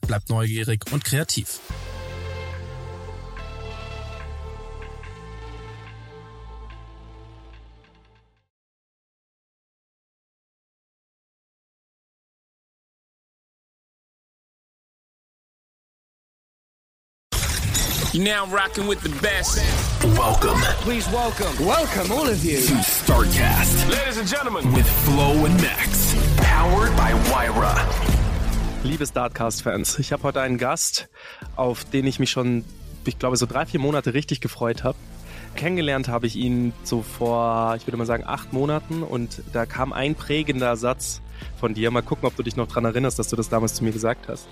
bleib neugierig und kreativ. You're now rocking with the best. Welcome Please welcome, welcome all of you. to StarCast Ladies and gentlemen, with Flo and Max. Powered by Wyra. Liebe Startcast-Fans, ich habe heute einen Gast, auf den ich mich schon, ich glaube, so drei, vier Monate richtig gefreut habe. Kennengelernt habe ich ihn so vor, ich würde mal sagen, acht Monaten und da kam ein prägender Satz von dir. Mal gucken, ob du dich noch dran erinnerst, dass du das damals zu mir gesagt hast.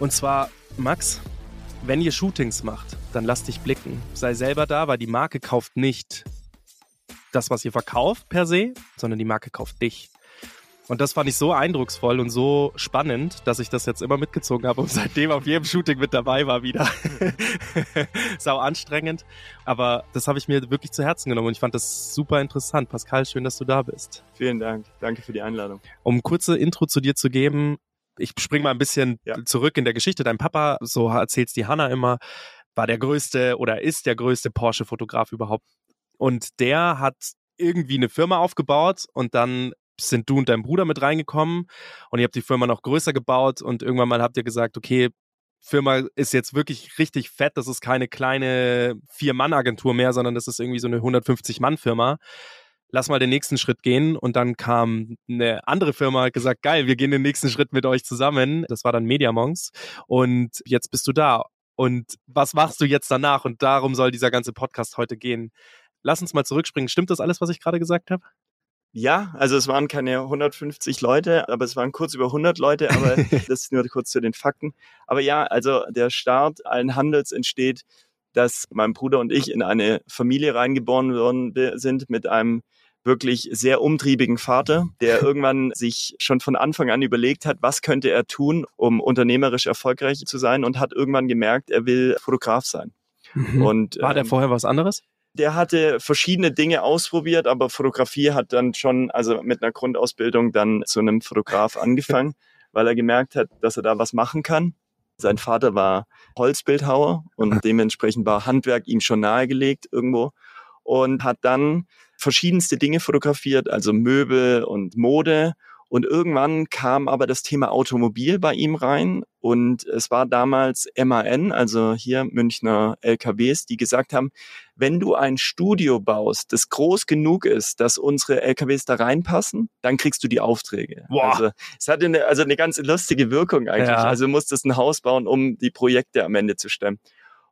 Und zwar, Max, wenn ihr Shootings macht, dann lasst dich blicken. Sei selber da, weil die Marke kauft nicht das, was ihr verkauft per se, sondern die Marke kauft dich. Und das fand ich so eindrucksvoll und so spannend, dass ich das jetzt immer mitgezogen habe und seitdem auf jedem Shooting mit dabei war wieder. Sau anstrengend. Aber das habe ich mir wirklich zu Herzen genommen und ich fand das super interessant. Pascal, schön, dass du da bist. Vielen Dank. Danke für die Einladung. Um kurze Intro zu dir zu geben, ich spring mal ein bisschen Ja. zurück in der Geschichte. Dein Papa, so erzählt's die Hanna immer, war der größte oder ist der größte Porsche-Fotograf überhaupt. Und der hat irgendwie eine Firma aufgebaut und dann sind du und dein Bruder mit reingekommen und ihr habt die Firma noch größer gebaut und irgendwann mal habt ihr gesagt, okay, Firma ist jetzt wirklich richtig fett, das ist keine kleine Vier-Mann-Agentur mehr, sondern das ist irgendwie so eine 150-Mann-Firma. Lass mal den nächsten Schritt gehen und dann kam eine andere Firma, hat gesagt, geil, wir gehen den nächsten Schritt mit euch zusammen. Das war dann Mediamonks und jetzt bist du da. Und was machst du jetzt danach? Und darum soll dieser ganze Podcast heute gehen. Lass uns mal zurückspringen. Stimmt das alles, was ich gerade gesagt habe? Ja, also es waren keine 150 Leute, aber es waren kurz über 100 Leute, aber das ist nur kurz zu den Fakten. Aber ja, also der Start allen Handels entsteht, dass mein Bruder und ich in eine Familie reingeboren worden sind mit einem wirklich sehr umtriebigen Vater, der irgendwann sich schon von Anfang an überlegt hat, was könnte er tun, um unternehmerisch erfolgreich zu sein und hat irgendwann gemerkt, er will Fotograf sein. Und War der ähm, vorher was anderes? Der hatte verschiedene Dinge ausprobiert, aber Fotografie hat dann schon, also mit einer Grundausbildung dann zu einem Fotograf angefangen, weil er gemerkt hat, dass er da was machen kann. Sein Vater war Holzbildhauer und dementsprechend war Handwerk ihm schon nahegelegt irgendwo und hat dann verschiedenste Dinge fotografiert, also Möbel und Mode und irgendwann kam aber das Thema Automobil bei ihm rein und es war damals MAN, also hier Münchner LKWs, die gesagt haben, wenn du ein Studio baust, das groß genug ist, dass unsere LKWs da reinpassen, dann kriegst du die Aufträge. Boah. Also es hatte eine, also eine ganz lustige Wirkung eigentlich. Ja. Also du musstest ein Haus bauen, um die Projekte am Ende zu stemmen.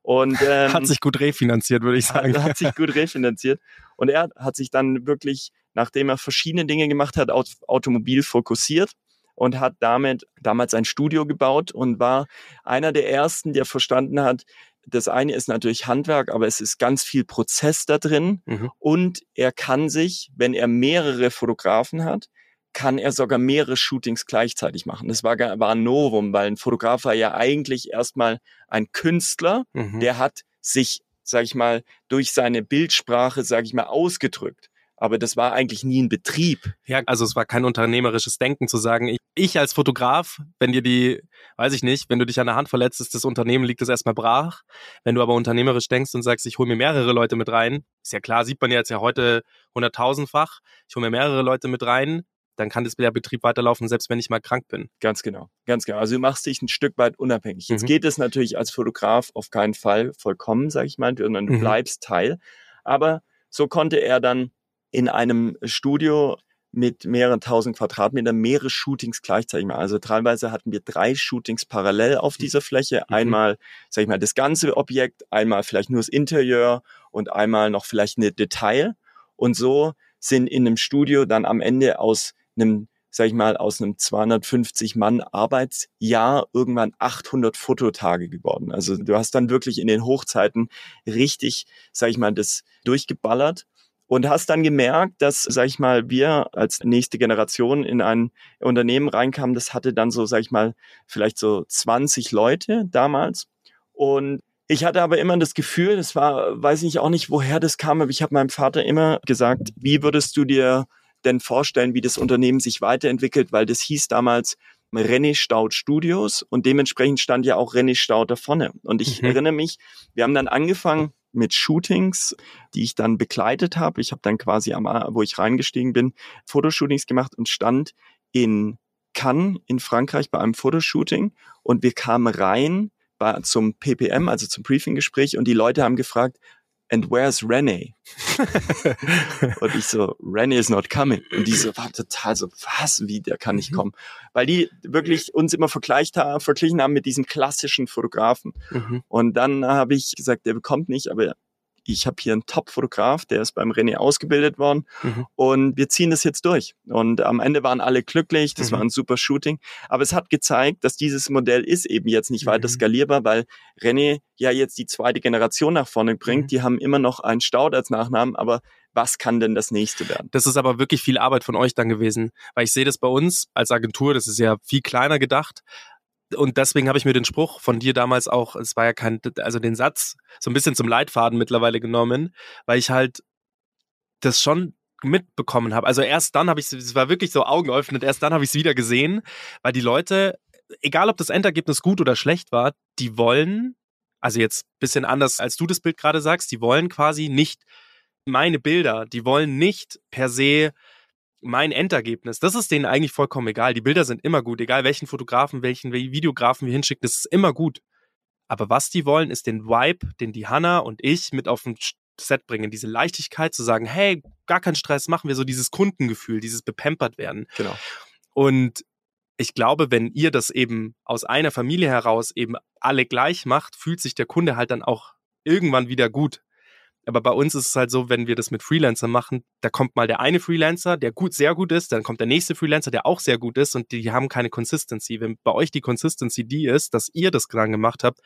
Und ähm, Hat sich gut refinanziert, würde ich sagen. hat, hat sich gut refinanziert. Und er hat sich dann wirklich, nachdem er verschiedene Dinge gemacht hat, auf Automobil fokussiert und hat damit damals ein Studio gebaut und war einer der ersten, der verstanden hat, das eine ist natürlich Handwerk, aber es ist ganz viel Prozess da drin Mhm. und er kann sich, wenn er mehrere Fotografen hat, kann er sogar mehrere Shootings gleichzeitig machen. Das war, war ein Novum, weil ein Fotograf war ja eigentlich erstmal ein Künstler, Mhm. der hat sich, sag ich mal, durch seine Bildsprache, sag ich mal, ausgedrückt. Aber das war eigentlich nie ein Betrieb. Ja, also es war kein unternehmerisches Denken zu sagen, ich, ich als Fotograf, wenn dir die, weiß ich nicht, wenn du dich an der Hand verletzt, ist das Unternehmen liegt das erstmal brach. Wenn du aber unternehmerisch denkst und sagst, ich hole mir mehrere Leute mit rein, ist ja klar, sieht man ja jetzt ja heute hunderttausendfach, ich hole mir mehrere Leute mit rein, dann kann das der Betrieb weiterlaufen, selbst wenn ich mal krank bin. Ganz genau, ganz genau. Also du machst dich ein Stück weit unabhängig. Jetzt Mhm. geht es natürlich als Fotograf auf keinen Fall vollkommen, sag ich mal, sondern du Mhm. bleibst Teil. Aber so konnte er dann in einem Studio mit mehreren tausend Quadratmetern mehrere Shootings gleichzeitig machen. Also teilweise hatten wir drei Shootings parallel auf dieser Fläche. Mhm. Einmal, sag ich mal, das ganze Objekt, einmal vielleicht nur das Interieur und einmal noch vielleicht eine Detail. Und so sind in einem Studio dann am Ende aus einem, sag ich mal, aus einem 250 Mann Arbeitsjahr irgendwann 800 Fototage geworden. Also du hast dann wirklich in den Hochzeiten richtig, sag ich mal, das durchgeballert und hast dann gemerkt, dass, sag ich mal, wir als nächste Generation in ein Unternehmen reinkamen, das hatte dann so, sag ich mal, vielleicht so 20 Leute damals und ich hatte aber immer das Gefühl, das war, weiß ich auch nicht, woher das kam, aber ich habe meinem Vater immer gesagt, wie würdest du dir denn vorstellen, wie das Unternehmen sich weiterentwickelt, weil das hieß damals René Staud Studios und dementsprechend stand ja auch René Staud da vorne. Und ich Mhm. erinnere mich, wir haben dann angefangen mit Shootings, die ich dann begleitet habe. Ich habe dann quasi am, wo ich reingestiegen bin, Fotoshootings gemacht und stand in Cannes in Frankreich bei einem Fotoshooting und wir kamen rein bei, zum PPM, also zum Briefinggespräch und die Leute haben gefragt, and where's René? und ich so, René is not coming. Und die so, war total so, was, wie, der kann nicht kommen. Weil die wirklich uns immer vergleicht haben, verglichen haben mit diesem klassischen Fotografen. Mhm. Und dann habe ich gesagt, der bekommt nicht, aber ich habe hier einen Top-Fotograf, der ist beim René ausgebildet worden Mhm. und wir ziehen das jetzt durch. Und am Ende waren alle glücklich, das Mhm. war ein super Shooting. Aber es hat gezeigt, dass dieses Modell ist eben jetzt nicht weiter Mhm. skalierbar, weil René ja jetzt die zweite Generation nach vorne bringt. Mhm. Die haben immer noch einen Staud als Nachnamen, aber was kann denn das nächste werden? Das ist aber wirklich viel Arbeit von euch dann gewesen, weil ich sehe das bei uns als Agentur, das ist ja viel kleiner gedacht. Und deswegen habe ich mir den Spruch von dir damals auch, es war ja kein, also den Satz so ein bisschen zum Leitfaden mittlerweile genommen, weil ich halt das schon mitbekommen habe. Also erst dann habe ich es war wirklich so Augen erst dann habe ich es wieder gesehen, weil die Leute, egal ob das Endergebnis gut oder schlecht war, die wollen, also jetzt bisschen anders als du das Bild gerade sagst, die wollen quasi nicht meine Bilder, die wollen nicht per se mein Endergebnis. Das ist denen eigentlich vollkommen egal. Die Bilder sind immer gut, egal welchen Fotografen, welchen Videografen wir hinschicken, das ist immer gut. Aber was die wollen, ist den Vibe, den die Hanna und ich mit auf den Set bringen, diese Leichtigkeit zu sagen, hey, gar kein Stress, machen wir so dieses Kundengefühl, dieses bepampert werden. Genau. Und ich glaube, wenn ihr das eben aus einer Familie heraus eben alle gleich macht, fühlt sich der Kunde halt dann auch irgendwann wieder gut. Aber bei uns ist es halt so, wenn wir das mit Freelancern machen, da kommt mal der eine Freelancer, der gut, sehr gut ist, dann kommt der nächste Freelancer, der auch sehr gut ist und die haben keine Consistency. Wenn bei euch die Consistency die ist, dass ihr das dran gemacht habt,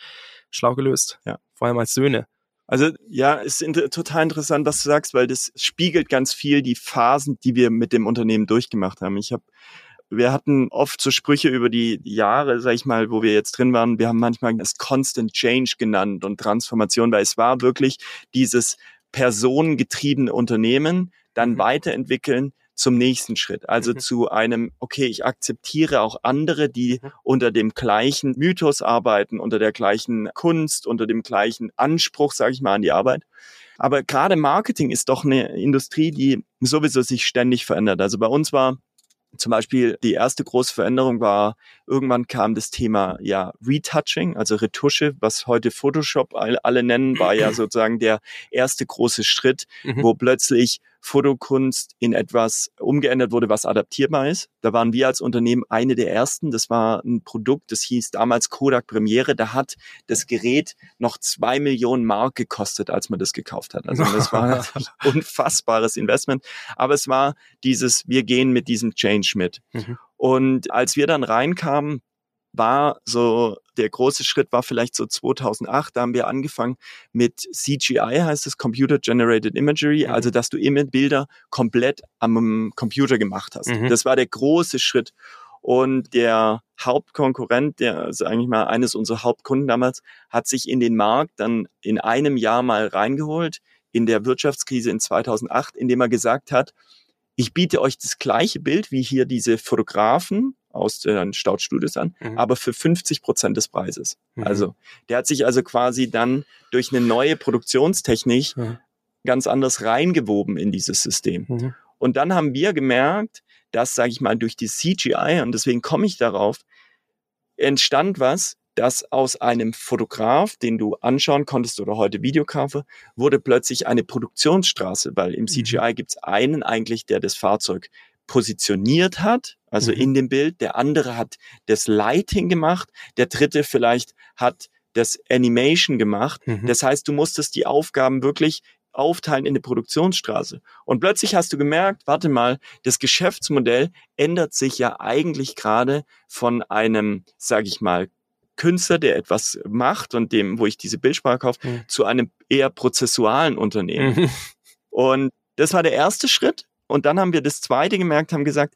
schlau gelöst. Ja. Vor allem als Söhne. Also ja, es ist inter total interessant, was du sagst, weil das spiegelt ganz viel die Phasen, die wir mit dem Unternehmen durchgemacht haben. Ich habe wir hatten oft so Sprüche über die Jahre, sag ich mal, wo wir jetzt drin waren. Wir haben manchmal das Constant Change genannt und Transformation, weil es war wirklich dieses personengetriebene Unternehmen dann Mhm. weiterentwickeln zum nächsten Schritt. Also Mhm. zu einem, okay, ich akzeptiere auch andere, die Mhm. unter dem gleichen Mythos arbeiten, unter der gleichen Kunst, unter dem gleichen Anspruch, sage ich mal, an die Arbeit. Aber gerade Marketing ist doch eine Industrie, die sowieso sich ständig verändert. Also bei uns war zum Beispiel die erste große Veränderung war, irgendwann kam das Thema ja Retouching, also Retusche, was heute Photoshop all- alle nennen, war ja sozusagen der erste große Schritt, Mhm. wo plötzlich Fotokunst in etwas umgeändert wurde, was adaptierbar ist. Da waren wir als Unternehmen eine der ersten. Das war ein Produkt, das hieß damals Kodak Premiere. Da hat das Gerät noch zwei Millionen Mark gekostet, als man das gekauft hat. Also das war ein unfassbares Investment. Aber es war dieses, wir gehen mit diesem Change mit. Mhm. Und als wir dann reinkamen, war so, der große Schritt war vielleicht so 2008, da haben wir angefangen mit CGI, heißt es, Computer Generated Imagery, Mhm. also dass du immer Bilder komplett am Computer gemacht hast. Mhm. Das war der große Schritt. Und der Hauptkonkurrent, der also eigentlich mal eines unserer Hauptkunden damals, hat sich in den Markt dann in einem Jahr mal reingeholt, in der Wirtschaftskrise in 2008, indem er gesagt hat, ich biete euch das gleiche Bild wie hier diese Fotografen aus den Staudstudios an, Mhm. aber für 50 Prozent des Preises. Mhm. Also der hat sich also quasi dann durch eine neue Produktionstechnik Mhm. ganz anders reingewoben in dieses System. Mhm. Und dann haben wir gemerkt, dass, sage ich mal, durch die CGI, und deswegen komme ich darauf, entstand was, dass aus einem Fotograf, den du anschauen konntest oder heute Videografer, wurde plötzlich eine Produktionsstraße, weil im CGI gibt es einen eigentlich, der das Fahrzeug positioniert hat, also Mhm. in dem Bild, der andere hat das Lighting gemacht, der dritte vielleicht hat das Animation gemacht. Mhm. Das heißt, du musstest die Aufgaben wirklich aufteilen in eine Produktionsstraße. Und plötzlich hast du gemerkt, warte mal, das Geschäftsmodell ändert sich ja eigentlich gerade von einem, sage ich mal, Künstler, der etwas macht und dem, wo ich diese Bildsprache kaufe, Mhm. zu einem eher prozessualen Unternehmen. Mhm. Und das war der erste Schritt. Und dann haben wir das zweite gemerkt, haben gesagt,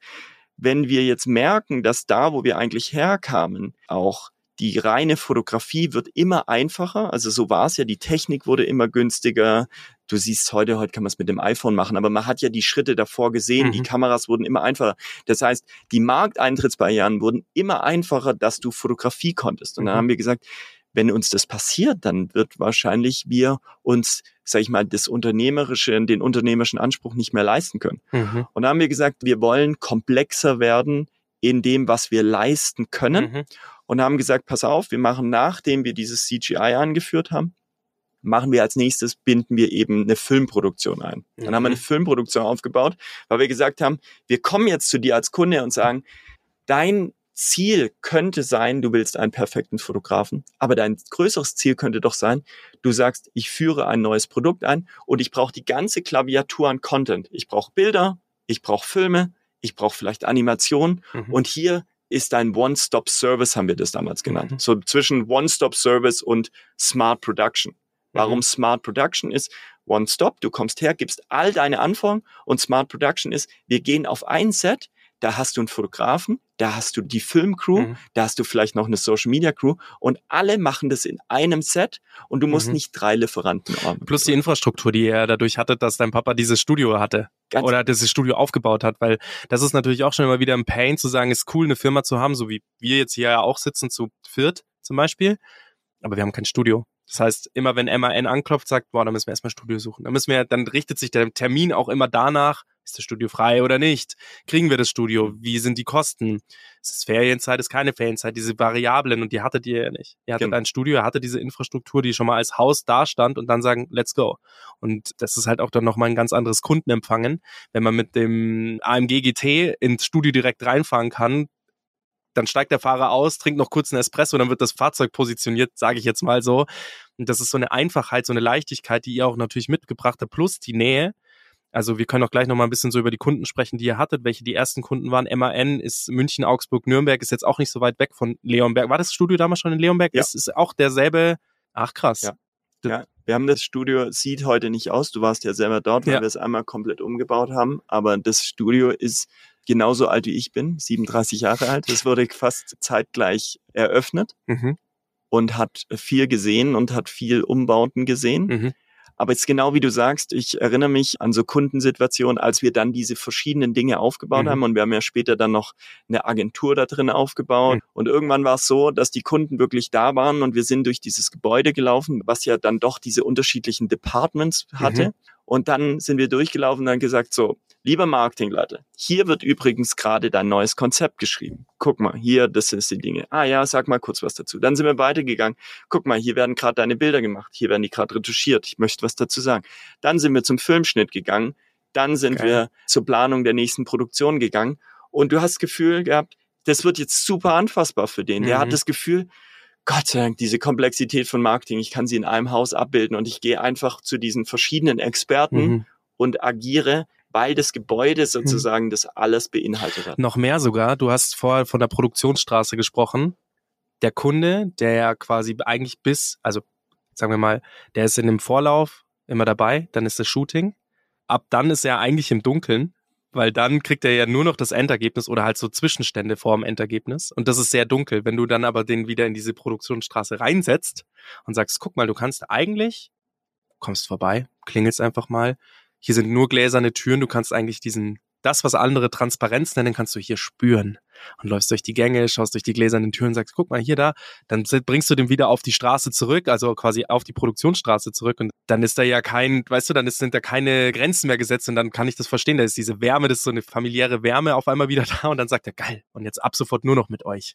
wenn wir jetzt merken, dass da, wo wir eigentlich herkamen, auch die reine Fotografie wird immer einfacher. Also so war es ja, die Technik wurde immer günstiger. Du siehst heute, heute kann man es mit dem iPhone machen, aber man hat ja die Schritte davor gesehen, Mhm. die Kameras wurden immer einfacher. Das heißt, die Markteintrittsbarrieren wurden immer einfacher, dass du Fotografie konntest. Und dann Mhm. haben wir gesagt, wenn uns das passiert, dann wird wahrscheinlich wir uns, sag ich mal, das unternehmerische, den unternehmerischen Anspruch nicht mehr leisten können. Mhm. Und da haben wir gesagt, wir wollen komplexer werden in dem, was wir leisten können. Mhm. Und haben gesagt, pass auf, wir machen, nachdem wir dieses CGI angeführt haben, machen wir als nächstes, binden wir eben eine Filmproduktion ein. Dann haben wir eine Mhm. Filmproduktion aufgebaut, weil wir gesagt haben, wir kommen jetzt zu dir als Kunde und sagen, dein Ziel könnte sein, du willst einen perfekten Fotografen, aber dein größeres Ziel könnte doch sein, du sagst, ich führe ein neues Produkt ein und ich brauche die ganze Klaviatur an Content. Ich brauche Bilder, ich brauche Filme, ich brauche vielleicht Animationen Mhm. und hier ist ein One-Stop-Service, haben wir das damals genannt. Mhm. So zwischen One-Stop-Service und Smart Production. Warum Mhm. Smart Production ist, One-Stop, du kommst her, gibst all deine Anforderungen und Smart Production ist, wir gehen auf ein Set, da hast du einen Fotografen, da hast du die Filmcrew, Mhm. da hast du vielleicht noch eine Social Media Crew und alle machen das in einem Set und du musst Mhm. nicht drei Lieferanten ordnen. Plus die Infrastruktur, die er dadurch hatte, dass dein Papa dieses Studio hatte. Ganz- oder dieses Studio aufgebaut hat, weil das ist natürlich auch schon immer wieder ein Pain zu sagen, ist cool, eine Firma zu haben, so wie wir jetzt hier ja auch sitzen, zu viert zum Beispiel. Aber wir haben kein Studio. Das heißt, immer wenn MAN anklopft, sagt, boah, dann müssen wir erstmal Studio suchen. Dann müssen wir, dann richtet sich der Termin auch immer danach, ist das Studio frei oder nicht? Kriegen wir das Studio? Wie sind die Kosten? Ist es Ferienzeit, ist keine Ferienzeit? Diese Variablen und die hattet ihr ja nicht. Ihr hattet Genau. ein Studio, ihr hattet diese Infrastruktur, die schon mal als Haus dastand und dann sagen, let's go. Und das ist halt auch dann nochmal ein ganz anderes Kundenempfangen. Wenn man mit dem AMG GT ins Studio direkt reinfahren kann, dann steigt der Fahrer aus, trinkt noch kurz einen Espresso, dann wird das Fahrzeug positioniert, sage ich jetzt mal so. Und das ist so eine Einfachheit, so eine Leichtigkeit, die ihr auch natürlich mitgebracht habt, plus die Nähe. Also wir können auch gleich noch mal ein bisschen so über die Kunden sprechen, die ihr hattet, welche die ersten Kunden waren. MAN ist München, Augsburg, Nürnberg, ist jetzt auch nicht so weit weg von Leonberg. War das Studio damals schon in Leonberg? Ja. Ist, ist auch derselbe, ach krass. Ja. Ja, wir haben das Studio, sieht heute nicht aus. Du warst ja selber dort, weil Ja. wir es einmal komplett umgebaut haben. Aber das Studio ist genauso alt wie ich bin, 37 Jahre alt. Es wurde fast zeitgleich eröffnet Mhm, und hat viel gesehen und hat viel Umbauten gesehen. mhm, Aber jetzt genau wie du sagst, ich erinnere mich an so Kundensituationen, als wir dann diese verschiedenen Dinge aufgebaut Mhm. haben und wir haben ja später dann noch eine Agentur da drin aufgebaut. Mhm. Und irgendwann war es so, dass die Kunden wirklich da waren und wir sind durch dieses Gebäude gelaufen, was ja dann doch diese unterschiedlichen Departments hatte. Mhm. Und dann sind wir durchgelaufen und dann gesagt, so, lieber Marketingleiter, hier wird übrigens gerade dein neues Konzept geschrieben. Guck mal, hier, das sind die Dinge. Ah ja, sag mal kurz was dazu. Dann sind wir weitergegangen. Guck mal, hier werden gerade deine Bilder gemacht. Hier werden die gerade retuschiert. Ich möchte was dazu sagen. Dann sind wir zum Filmschnitt gegangen. Dann sind Geil. wir zur Planung der nächsten Produktion gegangen. Und du hast das Gefühl gehabt, das wird jetzt super anfassbar für den. Der Mhm. hat das Gefühl, Gott sei Dank, diese Komplexität von Marketing, ich kann sie in einem Haus abbilden und ich gehe einfach zu diesen verschiedenen Experten Mhm. und agiere, weil das Gebäude sozusagen das alles beinhaltet hat. Noch mehr sogar, du hast vorher von der Produktionsstraße gesprochen. Der Kunde, der ja quasi eigentlich bis, also sagen wir mal, der ist in dem Vorlauf immer dabei, dann ist das Shooting. Ab dann ist er eigentlich im Dunkeln, weil dann kriegt er ja nur noch das Endergebnis oder halt so Zwischenstände vor dem Endergebnis. Und das ist sehr dunkel. Wenn du dann aber den wieder in diese Produktionsstraße reinsetzt und sagst, guck mal, du kannst eigentlich, kommst vorbei, klingelst einfach mal. Hier sind nur gläserne Türen, du kannst eigentlich diesen, das, was andere Transparenz nennen, kannst du hier spüren. Und läufst durch die Gänge, schaust durch die gläsernen Türen, sagst, guck mal hier da, dann bringst du den wieder auf die Straße zurück, also quasi auf die Produktionsstraße zurück und dann ist da ja kein, weißt du, dann sind da keine Grenzen mehr gesetzt und dann kann ich das verstehen, da ist diese Wärme, das ist so eine familiäre Wärme auf einmal wieder da und dann sagt er, geil, und jetzt ab sofort nur noch mit euch.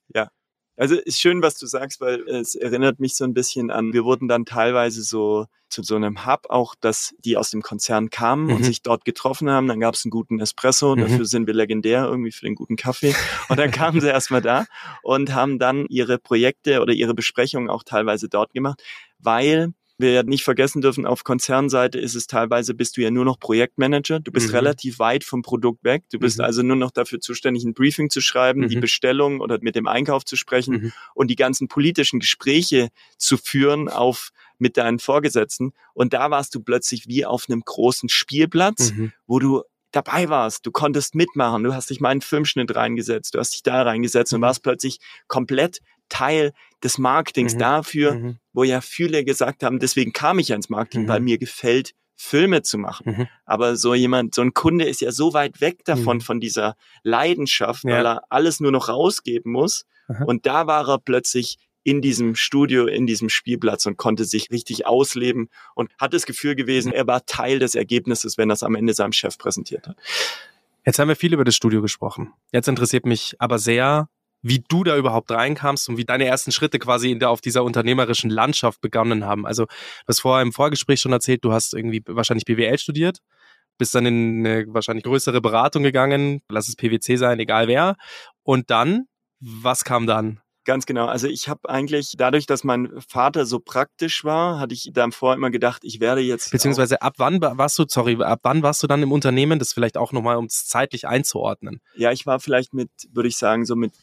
Also ist schön, was du sagst, weil es erinnert mich so ein bisschen an, wir wurden dann teilweise so zu so einem Hub auch, dass die aus dem Konzern kamen und Mhm. sich dort getroffen haben. Dann gab es einen guten Espresso, Mhm. dafür sind wir legendär irgendwie für den guten Kaffee. Und dann kamen sie erstmal da und haben dann ihre Projekte oder ihre Besprechungen auch teilweise dort gemacht, weil wir ja nicht vergessen dürfen, auf Konzernseite ist es teilweise, bist du ja nur noch Projektmanager. Du bist Mhm. relativ weit vom Produkt weg. Du bist Mhm. also nur noch dafür zuständig, ein Briefing zu schreiben, die Mhm. Bestellung oder mit dem Einkauf zu sprechen Mhm. und die ganzen politischen Gespräche zu führen auf mit deinen Vorgesetzten. Und da warst du plötzlich wie auf einem großen Spielplatz, Mhm. wo du dabei warst. Du konntest mitmachen. Du hast dich mal in einen Filmschnitt reingesetzt. Du hast dich da reingesetzt und Mhm. warst plötzlich komplett Teil des Marketings Mhm. dafür, Mhm. wo ja viele gesagt haben, deswegen kam ich ja ins Marketing, Mhm. weil mir gefällt, Filme zu machen. Mhm. Aber so jemand, so ein Kunde ist ja so weit weg davon, Mhm. von dieser Leidenschaft, Ja. weil er alles nur noch rausgeben muss. Und da war er plötzlich in diesem Studio, in diesem Spielplatz und konnte sich richtig ausleben und hat das Gefühl gewesen, er war Teil des Ergebnisses, wenn er es am Ende seinem Chef präsentiert hat. Jetzt haben wir viel über das Studio gesprochen. Jetzt interessiert mich aber sehr, wie du da überhaupt reinkamst und wie deine ersten Schritte quasi in der, auf dieser unternehmerischen Landschaft begonnen haben. Also, du hast vorher im Vorgespräch schon erzählt, du hast irgendwie wahrscheinlich BWL studiert, bist dann in eine wahrscheinlich größere Beratung gegangen, lass es PwC sein, egal wer. Und dann, was kam dann? Ganz genau. Also ich habe eigentlich, dadurch, dass mein Vater so praktisch war, hatte ich davor immer gedacht, ich werde jetzt. Beziehungsweise ab wann wa- warst du, sorry, ab wann warst du dann im Unternehmen? Das vielleicht auch nochmal, um es zeitlich einzuordnen. Ja, ich war vielleicht mit, würde ich sagen, so mit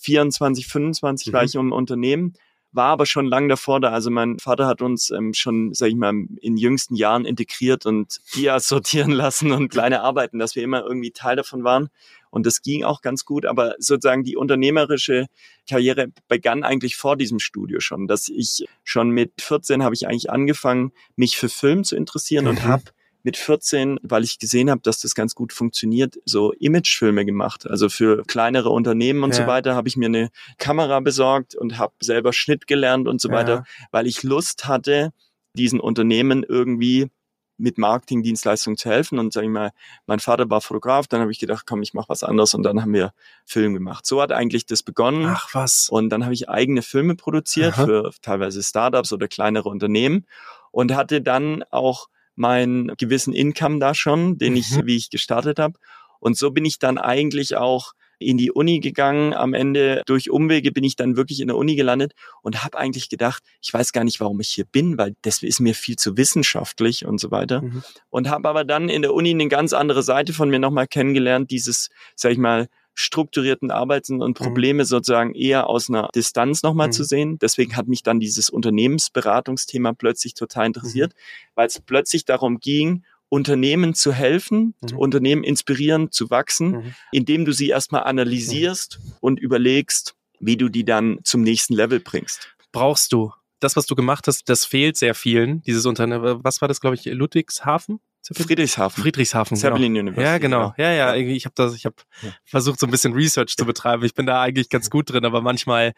24, 25 war Mhm. ich im Unternehmen, war aber schon lang davor da. Also mein Vater hat uns ähm, schon, sag ich mal, in jüngsten Jahren integriert und Dias sortieren lassen und kleine Arbeiten, dass wir immer irgendwie Teil davon waren. Und das ging auch ganz gut, aber sozusagen die unternehmerische Karriere begann eigentlich vor diesem Studio schon, dass ich schon mit 14 habe ich eigentlich angefangen, mich für Film zu interessieren und Mhm. habe mit 14, weil ich gesehen habe, dass das ganz gut funktioniert, so Imagefilme gemacht. Also für kleinere Unternehmen und Ja. so weiter habe ich mir eine Kamera besorgt und habe selber Schnitt gelernt und so Ja. weiter, weil ich Lust hatte, diesen Unternehmen irgendwie mit Marketingdienstleistungen zu helfen. Und sag ich mal, mein Vater war Fotograf, dann habe ich gedacht, komm, ich mache was anderes und dann haben wir Film gemacht. So hat eigentlich das begonnen. Ach was. Und dann habe ich eigene Filme produziert Aha. für teilweise Startups oder kleinere Unternehmen und hatte dann auch meinen gewissen Income da schon, den ich, Mhm. wie ich gestartet habe. Und so bin ich dann eigentlich auch in die Uni gegangen. Am Ende durch Umwege bin ich dann wirklich in der Uni gelandet und habe eigentlich gedacht, ich weiß gar nicht, warum ich hier bin, weil das ist mir viel zu wissenschaftlich und so weiter. Mhm. Und habe aber dann in der Uni eine ganz andere Seite von mir nochmal kennengelernt, dieses, sag ich mal, strukturierten Arbeiten und Probleme sozusagen eher aus einer Distanz nochmal Mhm. zu sehen. Deswegen hat mich dann dieses Unternehmensberatungsthema plötzlich total interessiert, Mhm. weil es plötzlich darum ging, Unternehmen zu helfen, Mhm. Unternehmen inspirieren, zu wachsen, Mhm. indem du sie erstmal analysierst und überlegst, wie du die dann zum nächsten Level bringst. brauchst du das, was du gemacht hast, das fehlt sehr vielen, dieses Unternehmen. Was war das, glaube ich, Ludwigshafen? Friedrichshafen. Friedrichshafen, Zeppelin genau. University. Ja, genau. Ja, ja, irgendwie, ich habe das, ich habe Ja. versucht, so ein bisschen Research zu betreiben. Ich bin da eigentlich ganz gut drin, aber manchmal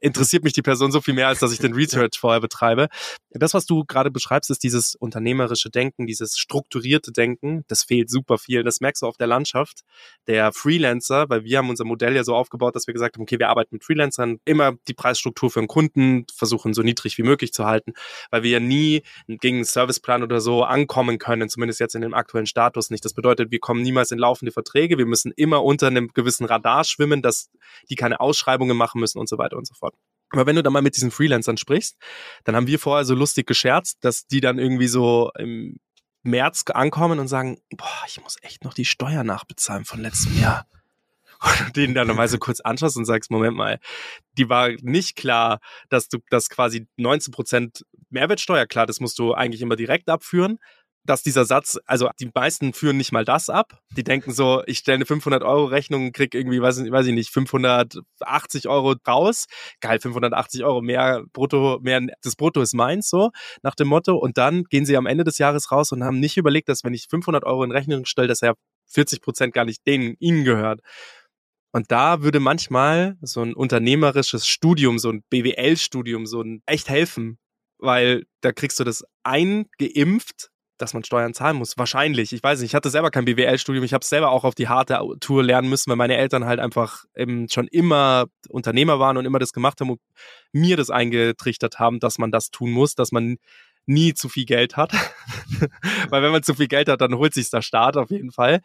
interessiert mich die Person so viel mehr, als dass ich den Research vorher betreibe. Das, was du gerade beschreibst, ist dieses unternehmerische Denken, dieses strukturierte Denken. Das fehlt super viel. Das merkst du auf der Landschaft der Freelancer, weil wir haben unser Modell ja so aufgebaut, dass wir gesagt haben, okay, wir arbeiten mit Freelancern, immer die Preisstruktur für einen Kunden versuchen so niedrig wie möglich zu halten, weil wir ja nie gegen einen Serviceplan oder so ankommen können, zumindest jetzt in dem aktuellen Status nicht. Das bedeutet, wir kommen niemals in laufende Verträge, wir müssen immer unter einem gewissen Radar schwimmen, dass die keine Ausschreibungen machen müssen und so weiter und so fort. Aber wenn du dann mal mit diesen Freelancern sprichst, dann haben wir vorher so lustig gescherzt, dass die dann irgendwie so im März ankommen und sagen, boah, ich muss echt noch die Steuer nachbezahlen von letztem Jahr. Und du den dann mal so kurz anschaust und sagst, Moment mal, die war nicht klar, dass du das quasi 19 Prozent Mehrwertsteuer, klar, das musst du eigentlich immer direkt abführen, dass dieser Satz, also die meisten führen nicht mal das ab. Die denken so, ich stelle eine 500 Euro Rechnung, krieg irgendwie, weiß, ich- weiß ich nicht, 580 Euro raus. Geil, 580 Euro mehr Brutto, mehr, das Brutto ist meins, so, nach dem Motto. Und dann gehen sie am Ende des Jahres raus und haben nicht überlegt, dass wenn ich 500 Euro in Rechnung stelle, dass ja 40 Prozent gar nicht denen, ihnen gehört. Und da würde manchmal so ein unternehmerisches Studium, so ein BWL-Studium, so ein echt helfen, weil da kriegst du das eingeimpft, dass man Steuern zahlen muss. Wahrscheinlich. Ich weiß nicht. Ich hatte selber kein BWL-Studium. Ich habe selber auch auf die harte Tour lernen müssen, weil meine Eltern halt einfach ähm, schon immer Unternehmer waren und immer das gemacht haben und mir das eingetrichtert haben, dass man das tun muss, dass man nie zu viel Geld hat. weil wenn man zu viel Geld hat, dann holt sich der Staat auf jeden Fall.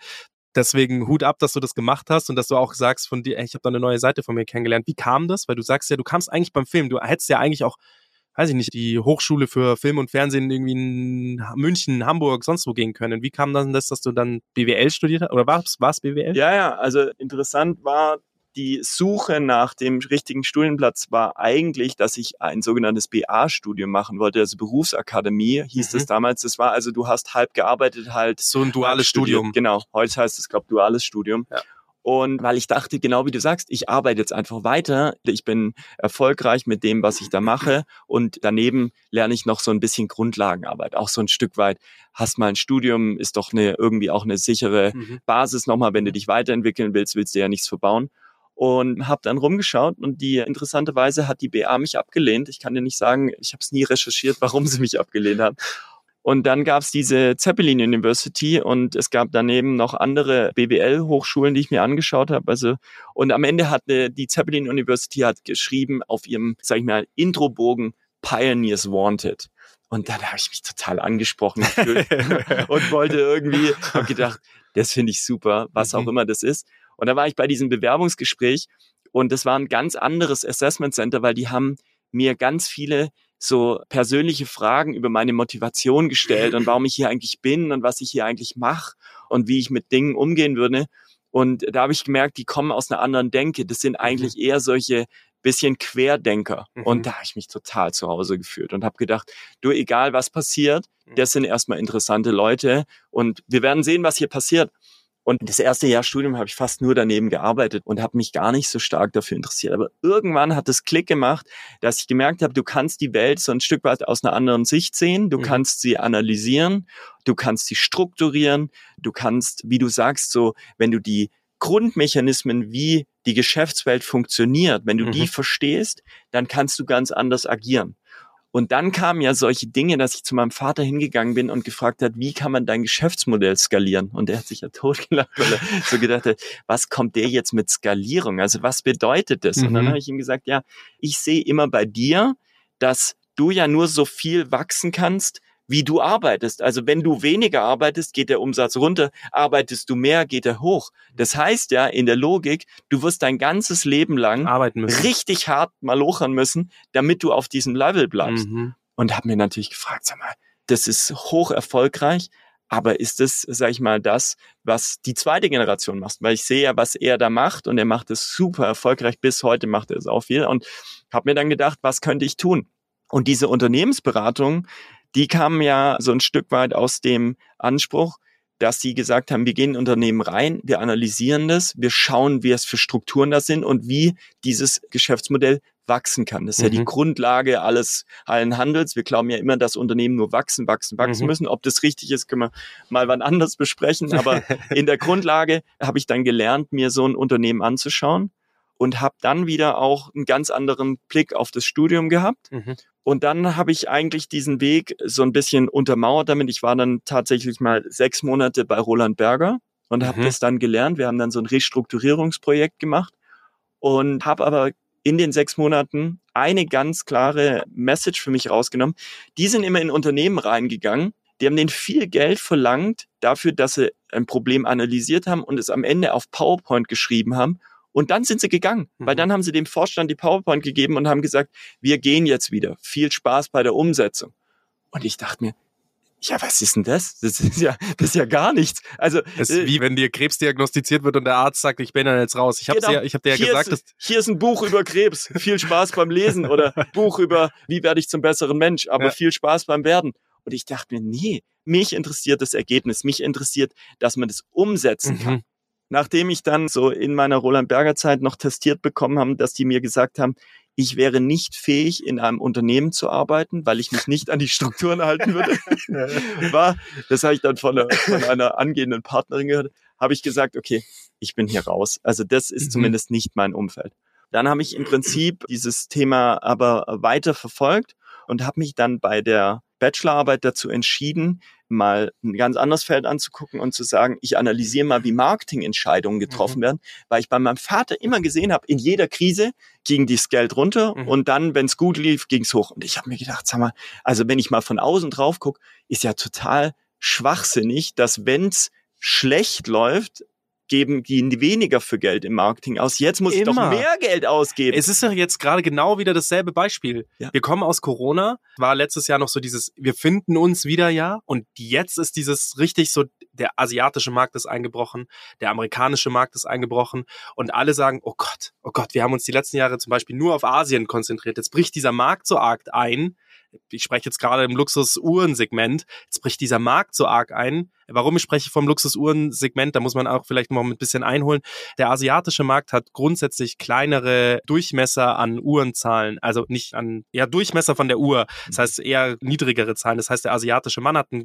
Deswegen Hut ab, dass du das gemacht hast und dass du auch sagst von dir, ey, ich habe da eine neue Seite von mir kennengelernt. Wie kam das? Weil du sagst ja, du kamst eigentlich beim Film. Du hättest ja eigentlich auch, weiß ich nicht, die Hochschule für Film und Fernsehen irgendwie in München, Hamburg, sonst wo gehen können. Wie kam dann das, dass du dann BWL studiert hast? Oder war es BWL? Ja, ja, also interessant war, die Suche nach dem richtigen Studienplatz war eigentlich, dass ich ein sogenanntes BA-Studium machen wollte, also Berufsakademie hieß Mhm. es damals. Das war also, du hast halb gearbeitet, halt So ein duales. Studium. Genau, heute heißt es, glaube duales Studium. Ja. Und weil ich dachte, genau wie du sagst, ich arbeite jetzt einfach weiter. Ich bin erfolgreich mit dem, was ich da mache. Und daneben lerne ich noch so ein bisschen Grundlagenarbeit. Auch so ein Stück weit. Hast mal ein Studium, ist doch eine, irgendwie auch eine sichere Mhm. Basis nochmal, wenn du dich weiterentwickeln willst, willst du ja nichts verbauen. Und habe dann rumgeschaut und die interessanterweise hat die BA mich abgelehnt. Ich kann dir nicht sagen, ich habe es nie recherchiert, warum sie mich abgelehnt haben. Und dann gab es diese Zeppelin University und es gab daneben noch andere BWL-Hochschulen, die ich mir angeschaut habe. Also und am Ende hat äh, die Zeppelin University hat geschrieben auf ihrem, sag ich mal, Introbogen Pioneers Wanted. Und dann habe ich mich total angesprochen gefühlt und wollte irgendwie, habe gedacht, das finde ich super, was auch Mhm. immer das ist. Und da war ich bei diesem Bewerbungsgespräch und das war ein ganz anderes Assessment Center, weil die haben mir ganz viele so persönliche Fragen über meine Motivation gestellt und warum ich hier eigentlich bin und was ich hier eigentlich mache und wie ich mit Dingen umgehen würde. Und da habe ich gemerkt, die kommen aus einer anderen Denke. Das sind eigentlich eher solche bisschen Querdenker. Mhm. Und da habe ich mich total zu Hause gefühlt und habe gedacht, du, egal was passiert, das sind erstmal interessante Leute und wir werden sehen, was hier passiert. Und das erste Jahr Studium habe ich fast nur daneben gearbeitet und habe mich gar nicht so stark dafür interessiert. Aber irgendwann hat es Klick gemacht, dass ich gemerkt habe, du kannst die Welt so ein Stück weit aus einer anderen Sicht sehen, du Mhm. kannst sie analysieren, du kannst sie strukturieren, du kannst, wie du sagst, so, wenn du die Grundmechanismen, wie die Geschäftswelt funktioniert, wenn du Mhm. die verstehst, dann kannst du ganz anders agieren. Und dann kamen ja solche Dinge, dass ich zu meinem Vater hingegangen bin und gefragt hat, wie kann man dein Geschäftsmodell skalieren? Und er hat sich ja totgelacht, weil er so gedacht hat, was kommt der jetzt mit Skalierung? Also was bedeutet das? Und dann Mhm. habe ich ihm gesagt, ja, ich sehe immer bei dir, dass du ja nur so viel wachsen kannst, wie du arbeitest. Also wenn du weniger arbeitest, geht der Umsatz runter. Arbeitest du mehr, geht er hoch. Das heißt ja in der Logik, du wirst dein ganzes Leben lang richtig hart malochern müssen, damit du auf diesem Level bleibst. Mhm. Und habe mir natürlich gefragt, sag mal, das ist hoch erfolgreich, aber ist das, sag ich mal, das, was die zweite Generation macht? Weil ich sehe ja, was er da macht und er macht es super erfolgreich. Bis heute macht er es auch viel und habe mir dann gedacht, was könnte ich tun? Und diese Unternehmensberatung, die kamen ja so ein Stück weit aus dem Anspruch, dass sie gesagt haben, wir gehen in Unternehmen rein, wir analysieren das, wir schauen, wie es für Strukturen da sind und wie dieses Geschäftsmodell wachsen kann. Das ist ja die Mhm. Grundlage alles allen Handels. Wir glauben ja immer, dass Unternehmen nur wachsen, wachsen, wachsen Mhm. müssen. Ob das richtig ist, können wir mal wann anders besprechen. Aber in der Grundlage habe ich dann gelernt, mir so ein Unternehmen anzuschauen und habe dann wieder auch einen ganz anderen Blick auf das Studium gehabt. Mhm. Und dann habe ich eigentlich diesen Weg so ein bisschen untermauert damit. Ich war dann tatsächlich mal sechs Monate bei Roland Berger und habe Mhm. das dann gelernt. Wir haben dann so ein Restrukturierungsprojekt gemacht und habe aber in den sechs Monaten eine ganz klare Message für mich rausgenommen. Die sind immer in Unternehmen reingegangen. Die haben denen viel Geld verlangt dafür, dass sie ein Problem analysiert haben und es am Ende auf PowerPoint geschrieben haben. Und dann sind sie gegangen, weil Mhm. dann haben sie dem Vorstand die PowerPoint gegeben und haben gesagt, wir gehen jetzt wieder. Viel Spaß bei der Umsetzung. Und ich dachte mir, ja, was ist denn das? Das ist ja, das ist ja gar nichts. Also, Es äh, ist wie wenn dir Krebs diagnostiziert wird und der Arzt sagt, ich bin dann jetzt raus. Ich habe Genau. dir, ich hab dir ja gesagt, dass ist, hier ist ein Buch über Krebs. Viel Spaß beim Lesen oder Buch über, wie werde ich zum besseren Mensch, aber Ja. viel Spaß beim Werden. Und ich dachte mir, nee, mich interessiert das Ergebnis. Mich interessiert, dass man das umsetzen kann. Mhm. Nachdem ich dann so in meiner Roland Berger Zeit noch testiert bekommen haben, dass die mir gesagt haben, ich wäre nicht fähig, in einem Unternehmen zu arbeiten, weil ich mich nicht an die Strukturen halten würde. War, das habe ich dann von einer, von einer angehenden Partnerin gehört, habe ich gesagt, okay, ich bin hier raus. Also das ist Mhm. zumindest nicht mein Umfeld. Dann habe ich im Prinzip dieses Thema aber weiter verfolgt und habe mich dann bei der Bachelorarbeit dazu entschieden, mal ein ganz anderes Feld anzugucken und zu sagen, ich analysiere mal, wie Marketingentscheidungen getroffen werden, weil ich bei meinem Vater immer gesehen habe, in jeder Krise ging das Geld runter Mhm. und dann, wenn es gut lief, ging es hoch. Und ich habe mir gedacht, sag mal, also wenn ich mal von außen drauf gucke, ist ja total schwachsinnig, dass wenn es schlecht läuft, geben die weniger für Geld im Marketing aus. Jetzt muss ich doch Immer. mehr Geld ausgeben. Es ist ja jetzt gerade genau wieder dasselbe Beispiel. Ja. Wir kommen aus Corona, war letztes Jahr noch so dieses, wir finden uns wieder ja und jetzt ist dieses richtig so, der asiatische Markt ist eingebrochen, der amerikanische Markt ist eingebrochen und alle sagen, oh Gott, oh Gott, wir haben uns die letzten Jahre zum Beispiel nur auf Asien konzentriert. Jetzt bricht dieser Markt so arg ein. Ich spreche jetzt gerade im Luxus-Uhren-Segment. Jetzt bricht dieser Markt so arg ein. Warum ich spreche vom Luxus-Uhren-Segment, da muss man auch vielleicht noch ein bisschen einholen. Der asiatische Markt hat grundsätzlich kleinere Durchmesser an Uhrenzahlen, also nicht an, ja, Durchmesser von der Uhr. Das heißt eher niedrigere Zahlen. Das heißt, der asiatische Mann hat ein,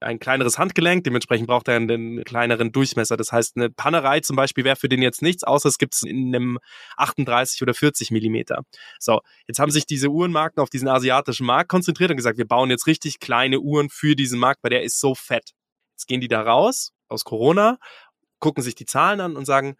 ein kleineres Handgelenk, dementsprechend braucht er einen kleineren Durchmesser. Das heißt, eine Pannerei zum Beispiel wäre für den jetzt nichts, außer es gibt es in einem 38 oder 40 Millimeter. So, jetzt haben sich diese Uhrenmarken auf diesen asiatischen Markt konzentriert und gesagt, wir bauen jetzt richtig kleine Uhren für diesen Markt, weil der ist so fett. Jetzt gehen die da raus aus Corona, gucken sich die Zahlen an und sagen,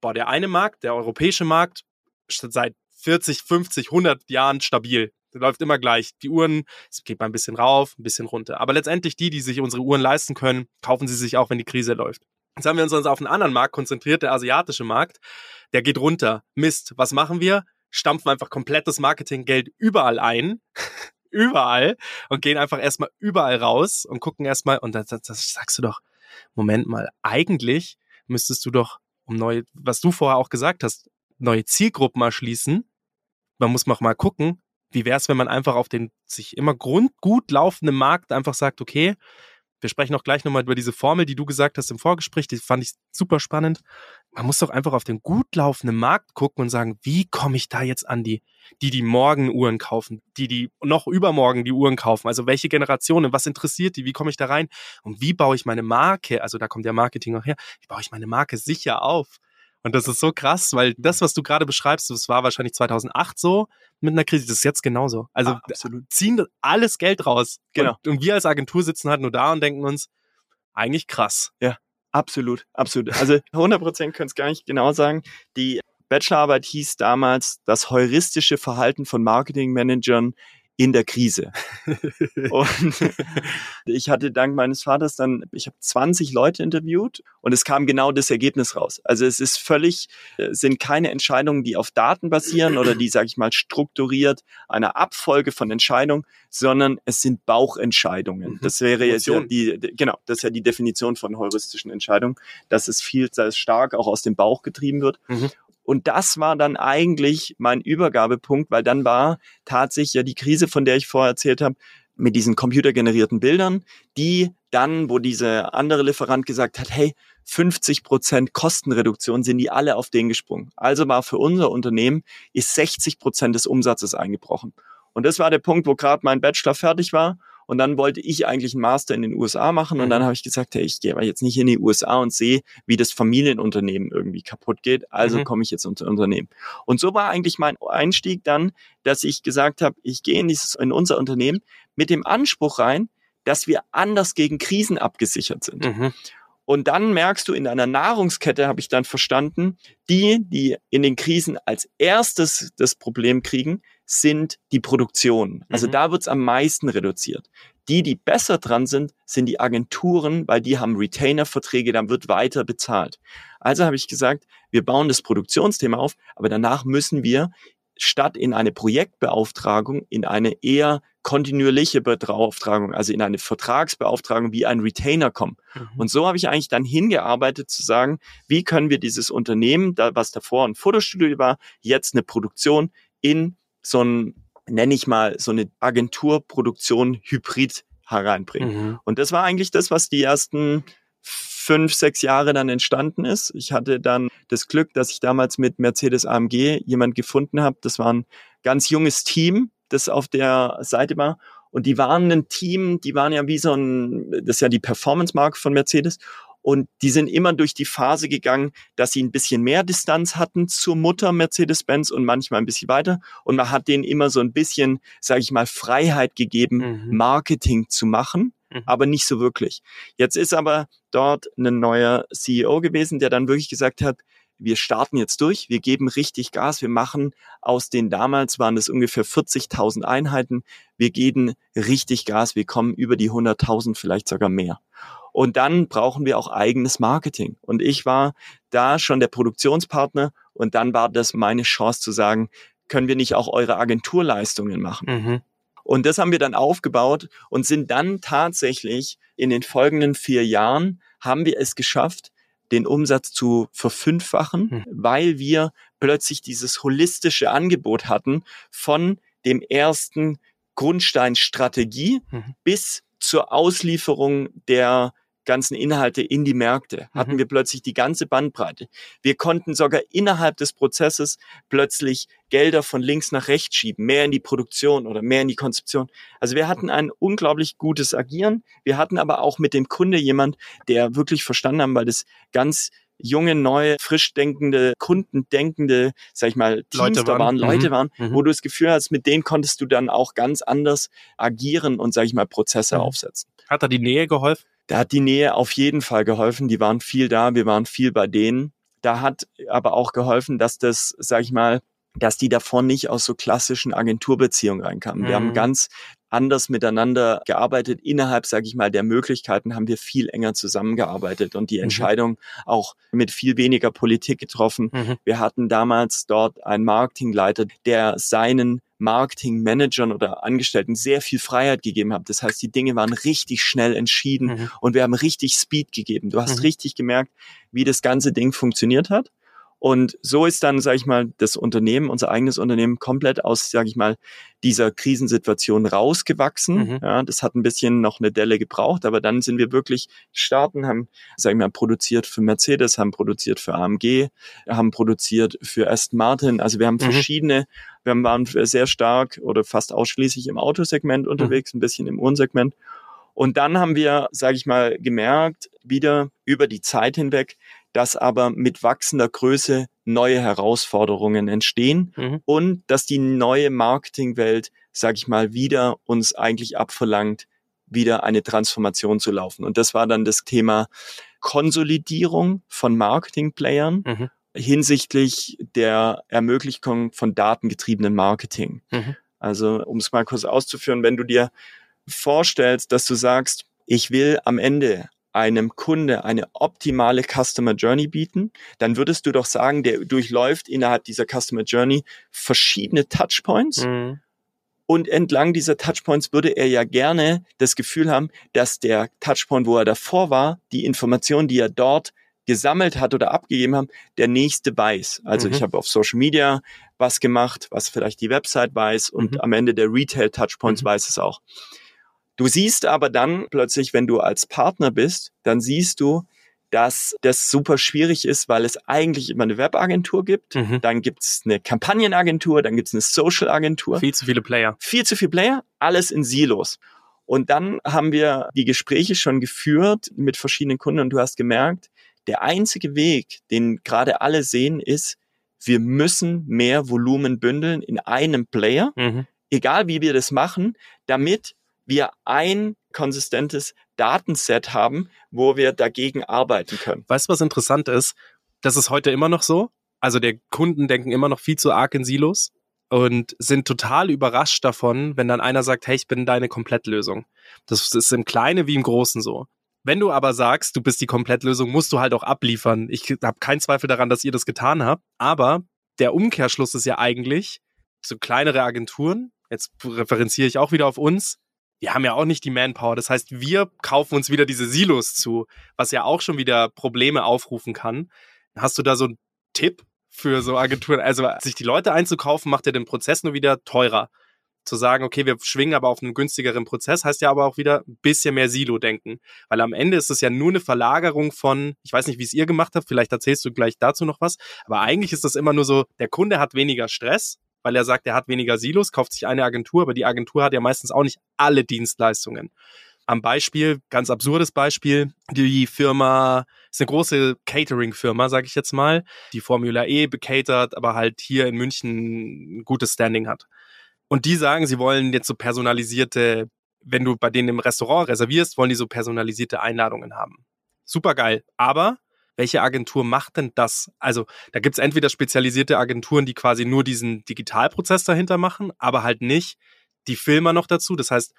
boah, der eine Markt, der europäische Markt, seit 40, 50, 100 Jahren stabil. Der läuft immer gleich. Die Uhren, es geht mal ein bisschen rauf, ein bisschen runter. Aber letztendlich die, die sich unsere Uhren leisten können, kaufen sie sich auch, wenn die Krise läuft. Jetzt haben wir uns also auf einen anderen Markt konzentriert, der asiatische Markt. Der geht runter. Mist. Was machen wir? Stampfen einfach komplettes Marketinggeld überall ein. Überall. Und gehen einfach erstmal überall raus und gucken erstmal. Und das, das, das sagst du doch, Moment mal, eigentlich müsstest du doch, um neue, was du vorher auch gesagt hast, neue Zielgruppen erschließen. Man muss noch mal gucken, wie wäre es, wenn man einfach auf den sich immer grundgut laufenden Markt einfach sagt, okay, wir sprechen auch gleich nochmal über diese Formel, die du gesagt hast im Vorgespräch, die fand ich super spannend. Man muss doch einfach auf den gut laufenden Markt gucken und sagen, wie komme ich da jetzt an die, die die morgen Uhren kaufen, die die noch übermorgen die Uhren kaufen, also welche Generationen, was interessiert die, wie komme ich da rein und wie baue ich meine Marke, also da kommt ja Marketing auch her, wie baue ich meine Marke sicher auf? Und das ist so krass, weil das, was du gerade beschreibst, das war wahrscheinlich 2008 so mit einer Krise, das ist jetzt genauso. Also Ah, ziehen alles Geld raus. Genau. Und, und wir als Agentur sitzen halt nur da und denken uns, eigentlich krass. Absolut, absolut. Also 100 Prozent können es gar nicht genau sagen. Die Bachelorarbeit hieß damals das heuristische Verhalten von Marketingmanagern in der Krise. und ich hatte dank meines Vaters dann, ich habe 20 Leute interviewt und es kam genau das Ergebnis raus. Also es ist völlig, es sind keine Entscheidungen, die auf Daten basieren oder die, sage ich mal, strukturiert einer Abfolge von Entscheidungen, sondern es sind Bauchentscheidungen. Mhm. Das wäre jetzt ja die- genau, das ist ja die Definition von heuristischen Entscheidungen, dass es viel sehr stark auch aus dem Bauch getrieben wird. Mhm. Und das war dann eigentlich mein Übergabepunkt, weil dann war tatsächlich ja die Krise, von der ich vorher erzählt habe, mit diesen computergenerierten Bildern, die dann, wo dieser andere Lieferant gesagt hat, hey, 50 Prozent Kostenreduktion sind die alle auf den gesprungen. Also war für unser Unternehmen ist 60 Prozent des Umsatzes eingebrochen. Und das war der Punkt, wo gerade mein Bachelor fertig war und dann wollte ich eigentlich einen Master in den USA machen und dann mhm. habe ich gesagt, hey, ich gehe aber jetzt nicht in die USA und sehe, wie das Familienunternehmen irgendwie kaputt geht. Also mhm. komme ich jetzt unter Unternehmen. Und so war eigentlich mein Einstieg dann, dass ich gesagt habe, ich gehe in dieses in unser Unternehmen mit dem Anspruch rein, dass wir anders gegen Krisen abgesichert sind. Mhm. Und dann merkst du in einer Nahrungskette, habe ich dann verstanden, die, die in den Krisen als erstes das Problem kriegen, sind die Produktionen. Also mhm. da wird's am meisten reduziert. Die, die besser dran sind, sind die Agenturen, weil die haben Retainer-Verträge, dann wird weiter bezahlt. Also habe ich gesagt, wir bauen das Produktionsthema auf, aber danach müssen wir statt in eine Projektbeauftragung in eine eher kontinuierliche Beauftragung, also in eine Vertragsbeauftragung wie ein Retainer kommen. Mhm. Und so habe ich eigentlich dann hingearbeitet zu sagen, wie können wir dieses Unternehmen, da, was davor ein Fotostudio war, jetzt eine Produktion in so ein, nenne ich mal, so eine Agenturproduktion Hybrid hereinbringen. Mhm. Und das war eigentlich das, was die ersten fünf, sechs Jahre dann entstanden ist. Ich hatte dann das Glück, dass ich damals mit Mercedes AMG jemand gefunden habe. Das war ein ganz junges Team, das auf der Seite war. Und die waren ein Team, die waren ja wie so ein, das ist ja die Performance-Marke von Mercedes. Und die sind immer durch die Phase gegangen, dass sie ein bisschen mehr Distanz hatten zur Mutter Mercedes-Benz und manchmal ein bisschen weiter. Und man hat denen immer so ein bisschen, sage ich mal, Freiheit gegeben, mhm. Marketing zu machen, mhm. aber nicht so wirklich. Jetzt ist aber dort ein neuer CEO gewesen, der dann wirklich gesagt hat, wir starten jetzt durch, wir geben richtig Gas, wir machen aus den damals waren es ungefähr 40.000 Einheiten, wir geben richtig Gas, wir kommen über die 100.000, vielleicht sogar mehr. Und dann brauchen wir auch eigenes Marketing. Und ich war da schon der Produktionspartner und dann war das meine Chance zu sagen, können wir nicht auch eure Agenturleistungen machen? Mhm. Und das haben wir dann aufgebaut und sind dann tatsächlich in den folgenden vier Jahren haben wir es geschafft, den Umsatz zu verfünffachen, mhm. weil wir plötzlich dieses holistische Angebot hatten von dem ersten Grundstein Strategie mhm. bis zur Auslieferung der ganzen Inhalte in die Märkte, hatten mhm. wir plötzlich die ganze Bandbreite. Wir konnten sogar innerhalb des Prozesses plötzlich Gelder von links nach rechts schieben, mehr in die Produktion oder mehr in die Konzeption. Also wir hatten ein unglaublich gutes Agieren. Wir hatten aber auch mit dem Kunde jemand, der wirklich verstanden haben, weil das ganz junge, neue, frisch denkende, kundendenkende, sag ich mal, Teams Leute da waren, Leute mhm. waren, mhm. wo du das Gefühl hast, mit denen konntest du dann auch ganz anders agieren und, sag ich mal, Prozesse mhm. aufsetzen. Hat da die Nähe geholfen? Da hat die Nähe auf jeden Fall geholfen. Die waren viel da, wir waren viel bei denen. Da hat aber auch geholfen, dass das, sag ich mal, dass die davon nicht aus so klassischen Agenturbeziehungen reinkamen. Mhm. Wir haben mhm. ganz anders miteinander gearbeitet. Innerhalb, sage ich mal, der Möglichkeiten haben wir viel enger zusammengearbeitet und die mhm. Entscheidung auch mit viel weniger Politik getroffen. Mhm. Wir hatten damals dort einen Marketingleiter, der seinen Marketingmanagern oder Angestellten sehr viel Freiheit gegeben hat. Das heißt, die Dinge waren richtig schnell entschieden mhm. und wir haben richtig Speed gegeben. Du hast mhm. richtig gemerkt, wie das ganze Ding funktioniert hat. Und so ist dann, sage ich mal, das Unternehmen, unser eigenes Unternehmen, komplett aus, sage ich mal, dieser Krisensituation rausgewachsen. Mhm. Ja, das hat ein bisschen noch eine Delle gebraucht, aber dann sind wir wirklich starten, haben, sage ich mal, produziert für Mercedes, haben produziert für AMG, haben produziert für Aston Martin. Also wir haben mhm. verschiedene, wir waren sehr stark oder fast ausschließlich im Autosegment unterwegs, mhm. ein bisschen im Uhrensegment. Und dann haben wir, sage ich mal, gemerkt, wieder über die Zeit hinweg, dass aber mit wachsender Größe neue Herausforderungen entstehen mhm. und dass die neue Marketingwelt, sage ich mal, wieder uns eigentlich abverlangt, wieder eine Transformation zu laufen. Und das war dann das Thema Konsolidierung von Marketingplayern mhm. hinsichtlich der Ermöglichung von datengetriebenen Marketing. Mhm. Also um es mal kurz auszuführen, wenn du dir vorstellst, dass du sagst, ich will am Ende einem Kunde eine optimale Customer Journey bieten, dann würdest du doch sagen, der durchläuft innerhalb dieser Customer Journey verschiedene Touchpoints. Mhm. Und entlang dieser Touchpoints würde er ja gerne das Gefühl haben, dass der Touchpoint, wo er davor war, die Informationen, die er dort gesammelt hat oder abgegeben hat, der nächste weiß. Also mhm. ich habe auf Social Media was gemacht, was vielleicht die Website weiß und mhm. am Ende der Retail Touchpoints mhm. weiß es auch. Du siehst aber dann plötzlich, wenn du als Partner bist, dann siehst du, dass das super schwierig ist, weil es eigentlich immer eine Webagentur gibt, Mhm. dann gibt's eine Kampagnenagentur, dann gibt's eine Social-Agentur. Viel zu viele Player. Viel zu viel Player, alles in Silos. Und dann haben wir die Gespräche schon geführt mit verschiedenen Kunden und du hast gemerkt, der einzige Weg, den gerade alle sehen, ist, wir müssen mehr Volumen bündeln in einem Player, Mhm. egal wie wir das machen, damit wir ein konsistentes Datenset haben, wo wir dagegen arbeiten können. Weißt du, was interessant ist? Das ist heute immer noch so. Also der Kunden denken immer noch viel zu arg in Silos und sind total überrascht davon, wenn dann einer sagt, hey, ich bin deine Komplettlösung. Das ist im Kleinen wie im Großen so. Wenn du aber sagst, du bist die Komplettlösung, musst du halt auch abliefern. Ich habe keinen Zweifel daran, dass ihr das getan habt. Aber der Umkehrschluss ist ja eigentlich, so kleinere Agenturen, jetzt referenziere ich auch wieder auf uns, wir haben ja auch nicht die Manpower. Das heißt, wir kaufen uns wieder diese Silos zu, was ja auch schon wieder Probleme aufrufen kann. Hast du da so einen Tipp für so Agenturen? Also sich die Leute einzukaufen, macht ja den Prozess nur wieder teurer. Zu sagen, okay, wir schwingen aber auf einen günstigeren Prozess, heißt ja aber auch wieder ein bisschen mehr Silo-Denken. Weil am Ende ist es ja nur eine Verlagerung von, ich weiß nicht, wie es ihr gemacht habt, vielleicht erzählst du gleich dazu noch was, aber eigentlich ist das immer nur so, der Kunde hat weniger Stress, weil er sagt, er hat weniger Silos, kauft sich eine Agentur, aber die Agentur hat ja meistens auch nicht alle Dienstleistungen. Am Beispiel, ganz absurdes Beispiel, die Firma ist eine große Catering-Firma, sage ich jetzt mal, die Formula E bekatert, aber halt hier in München ein gutes Standing hat. Und die sagen, sie wollen jetzt so personalisierte, wenn du bei denen im Restaurant reservierst, wollen die so personalisierte Einladungen haben. Super geil. Aber welche Agentur macht denn das? Also da gibt's entweder spezialisierte Agenturen, die quasi nur diesen Digitalprozess dahinter machen, aber halt nicht die Filmer noch dazu. Das heißt,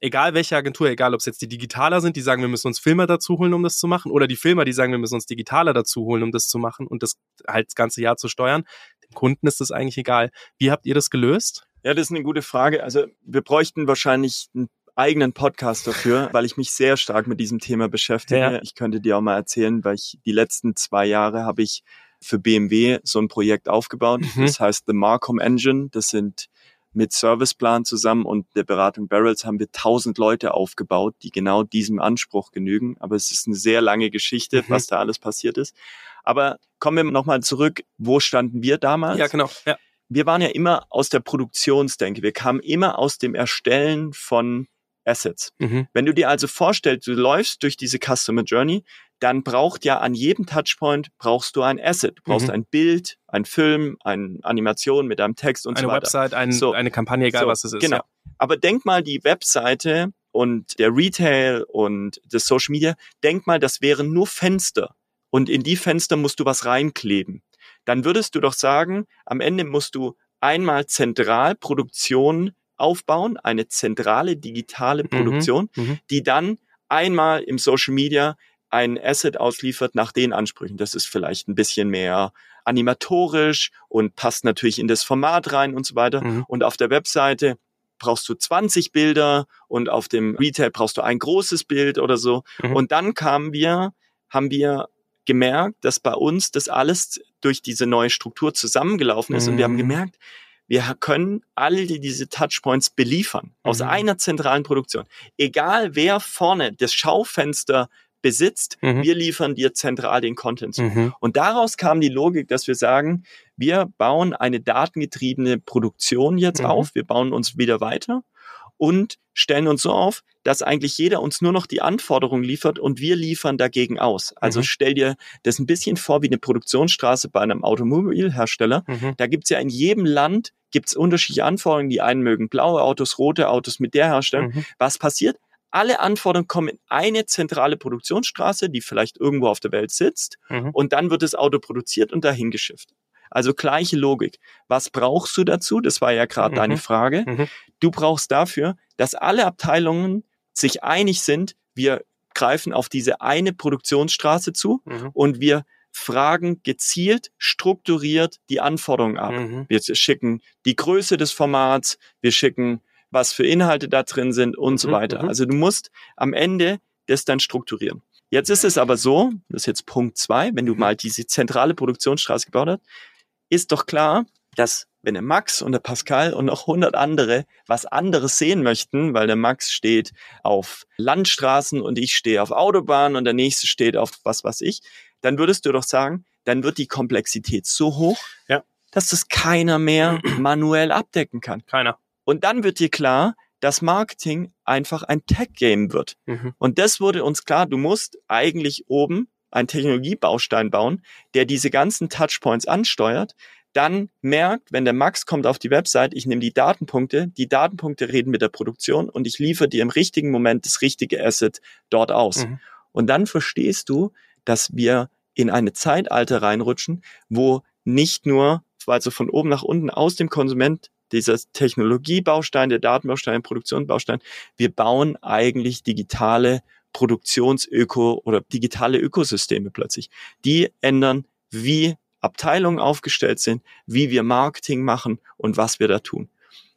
egal welche Agentur, egal ob es jetzt die Digitaler sind, die sagen, wir müssen uns Filmer dazu holen, um das zu machen, oder die Filmer, die sagen, wir müssen uns Digitaler dazu holen, um das zu machen und das halt das ganze Jahr zu steuern. Dem Kunden ist das eigentlich egal. Wie habt ihr das gelöst? Ja, das ist eine gute Frage. Also wir bräuchten wahrscheinlich einen eigenen Podcast dafür, weil ich mich sehr stark mit diesem Thema beschäftige. Ja. Ich könnte dir auch mal erzählen, weil ich die letzten zwei Jahre habe ich für BMW so ein Projekt aufgebaut. Mhm. Das heißt The Marcom Engine. Das sind mit Serviceplan zusammen und der Beratung Barrels haben wir tausend Leute aufgebaut, die genau diesem Anspruch genügen. Aber es ist eine sehr lange Geschichte, Mhm. was da alles passiert ist. Aber kommen wir nochmal zurück. Wo standen wir damals? Ja, genau. Ja. wir waren ja immer aus der Produktionsdenke. Wir kamen immer aus dem Erstellen von Assets. Mhm. Wenn du dir also vorstellst, du läufst durch diese Customer Journey, dann braucht ja an jedem Touchpoint brauchst du ein Asset. Du brauchst Mhm. ein Bild, ein Film, eine Animation mit einem Text und Eine so weiter. Website, ein, So. eine Kampagne, egal So, was es ist. Genau. Ja. Aber denk mal die Webseite und der Retail und das Social Media, denk mal, das wären nur Fenster. Und in die Fenster musst du was reinkleben. Dann würdest du doch sagen, am Ende musst du einmal zentral Produktion aufbauen, eine zentrale digitale Produktion, Mhm. die dann einmal im Social Media ein Asset ausliefert nach den Ansprüchen. Das ist vielleicht ein bisschen mehr animatorisch und passt natürlich in das Format rein und so weiter. Mhm. Und auf der Webseite brauchst du 20 Bilder und auf dem Retail brauchst du ein großes Bild oder so. Mhm. Und dann kamen wir, haben wir gemerkt, dass bei uns das alles durch diese neue Struktur zusammengelaufen ist. Und wir haben Mhm. gemerkt, wir können alle die- diese Touchpoints beliefern aus Mhm. einer zentralen Produktion. Egal wer vorne das Schaufenster besitzt, Mhm. wir liefern dir zentral den Content zu. Mhm. Und daraus kam die Logik, dass wir sagen, wir bauen eine datengetriebene Produktion jetzt Mhm. auf, wir bauen uns wieder weiter und stellen uns so auf, dass eigentlich jeder uns nur noch die Anforderungen liefert und wir liefern dagegen aus. Also Mhm. stell dir das ein bisschen vor wie eine Produktionsstraße bei einem Automobilhersteller. Mhm. Da gibt's ja in jedem Land gibt's unterschiedliche Anforderungen. Die einen mögen blaue Autos, rote Autos mit der Herstellung. Mhm. Was passiert? Alle Anforderungen kommen in eine zentrale Produktionsstraße, die vielleicht irgendwo auf der Welt sitzt Mhm. und dann wird das Auto produziert und dahin geschifft. Also gleiche Logik. Was brauchst du dazu? Das war ja gerade Mhm. deine Frage. Mhm. Du brauchst dafür, dass alle Abteilungen sich einig sind, wir greifen auf diese eine Produktionsstraße zu Mhm. und wir fragen gezielt, strukturiert die Anforderungen ab. Mhm. Wir schicken die Größe des Formats, wir schicken, was für Inhalte da drin sind und so Mhm, weiter. mhm. Also du musst am Ende das dann strukturieren. Jetzt ist es aber so, das ist jetzt Punkt zwei, wenn du mal diese zentrale Produktionsstraße gebaut hast, ist doch klar, dass wenn der Max und der Pascal und noch 100 andere was anderes sehen möchten, weil der Max steht auf Landstraßen und ich stehe auf Autobahnen und der nächste steht auf was weiß ich, dann würdest du doch sagen, dann wird die Komplexität so hoch, Ja. dass das keiner mehr manuell abdecken kann. Keiner. Und dann wird dir klar, dass Marketing einfach ein Tech-Game wird. Mhm. Und das wurde uns klar, du musst eigentlich oben einen Technologiebaustein bauen, der diese ganzen Touchpoints ansteuert, dann merkt, wenn der Max kommt auf die Website, ich nehme die Datenpunkte, die Datenpunkte reden mit der Produktion und ich liefere dir im richtigen Moment das richtige Asset dort aus. Mhm. Und dann verstehst du, dass wir in eine Zeitalter reinrutschen, wo nicht nur, also von oben nach unten aus dem Konsument dieser Technologiebaustein, der Datenbaustein, Produktionsbaustein, wir bauen eigentlich digitale Produktionsöko oder digitale Ökosysteme plötzlich. Die ändern, wie Abteilungen aufgestellt sind, wie wir Marketing machen und was wir da tun.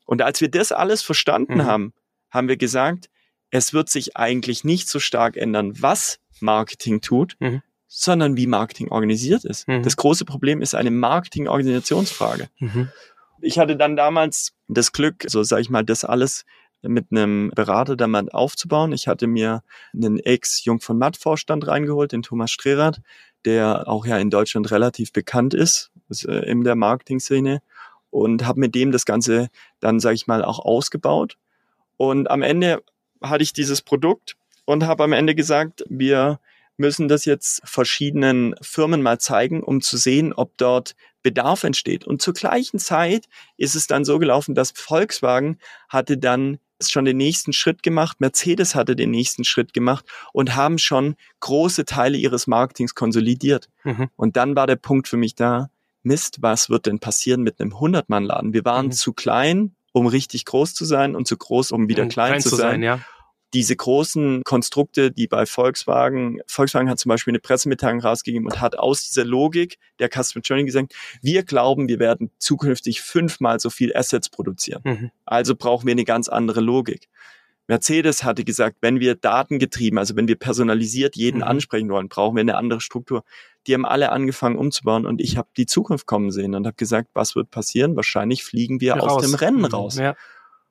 Und als wir das alles verstanden Mhm. haben, haben wir gesagt, es wird sich eigentlich nicht so stark ändern, was Marketing tut, Mhm. sondern wie Marketing organisiert ist. Mhm. Das große Problem ist eine Marketing-Organisationsfrage. Mhm. Ich hatte dann damals das Glück, so sage ich mal, das alles mit einem Berater mal aufzubauen. Ich hatte mir einen Ex-Jung von Matt-Vorstand reingeholt, den Thomas Strerath, der auch ja in Deutschland relativ bekannt ist, ist äh, in der Marketing-Szene und habe mit dem das Ganze dann, sage ich mal, auch ausgebaut. Und am Ende hatte ich dieses Produkt und habe am Ende gesagt, wir müssen das jetzt verschiedenen Firmen mal zeigen, um zu sehen, ob dort Bedarf entsteht. Und zur gleichen Zeit ist es dann so gelaufen, dass Volkswagen hatte dann schon den nächsten Schritt gemacht, Mercedes hatte den nächsten Schritt gemacht und haben schon große Teile ihres Marketings konsolidiert. Mhm. Und dann war der Punkt für mich da, Mist, was wird denn passieren mit einem 100-Mann-Laden? Wir waren Mhm. zu klein, um richtig groß zu sein und zu groß, um wieder Um klein, zu sein ja. Diese großen Konstrukte, die bei Volkswagen, Volkswagen hat zum Beispiel eine Pressemitteilung rausgegeben und hat aus dieser Logik der Customer Journey gesagt, wir glauben, wir werden zukünftig fünfmal so viel Assets produzieren. Mhm. Also brauchen wir eine ganz andere Logik. Mercedes hatte gesagt, wenn wir datengetrieben, also wenn wir personalisiert jeden Mhm. ansprechen wollen, brauchen wir eine andere Struktur. Die haben alle angefangen umzubauen und ich habe die Zukunft kommen sehen und habe gesagt, was wird passieren? Wahrscheinlich fliegen wir aus Raus. dem Rennen Mhm. raus Ja.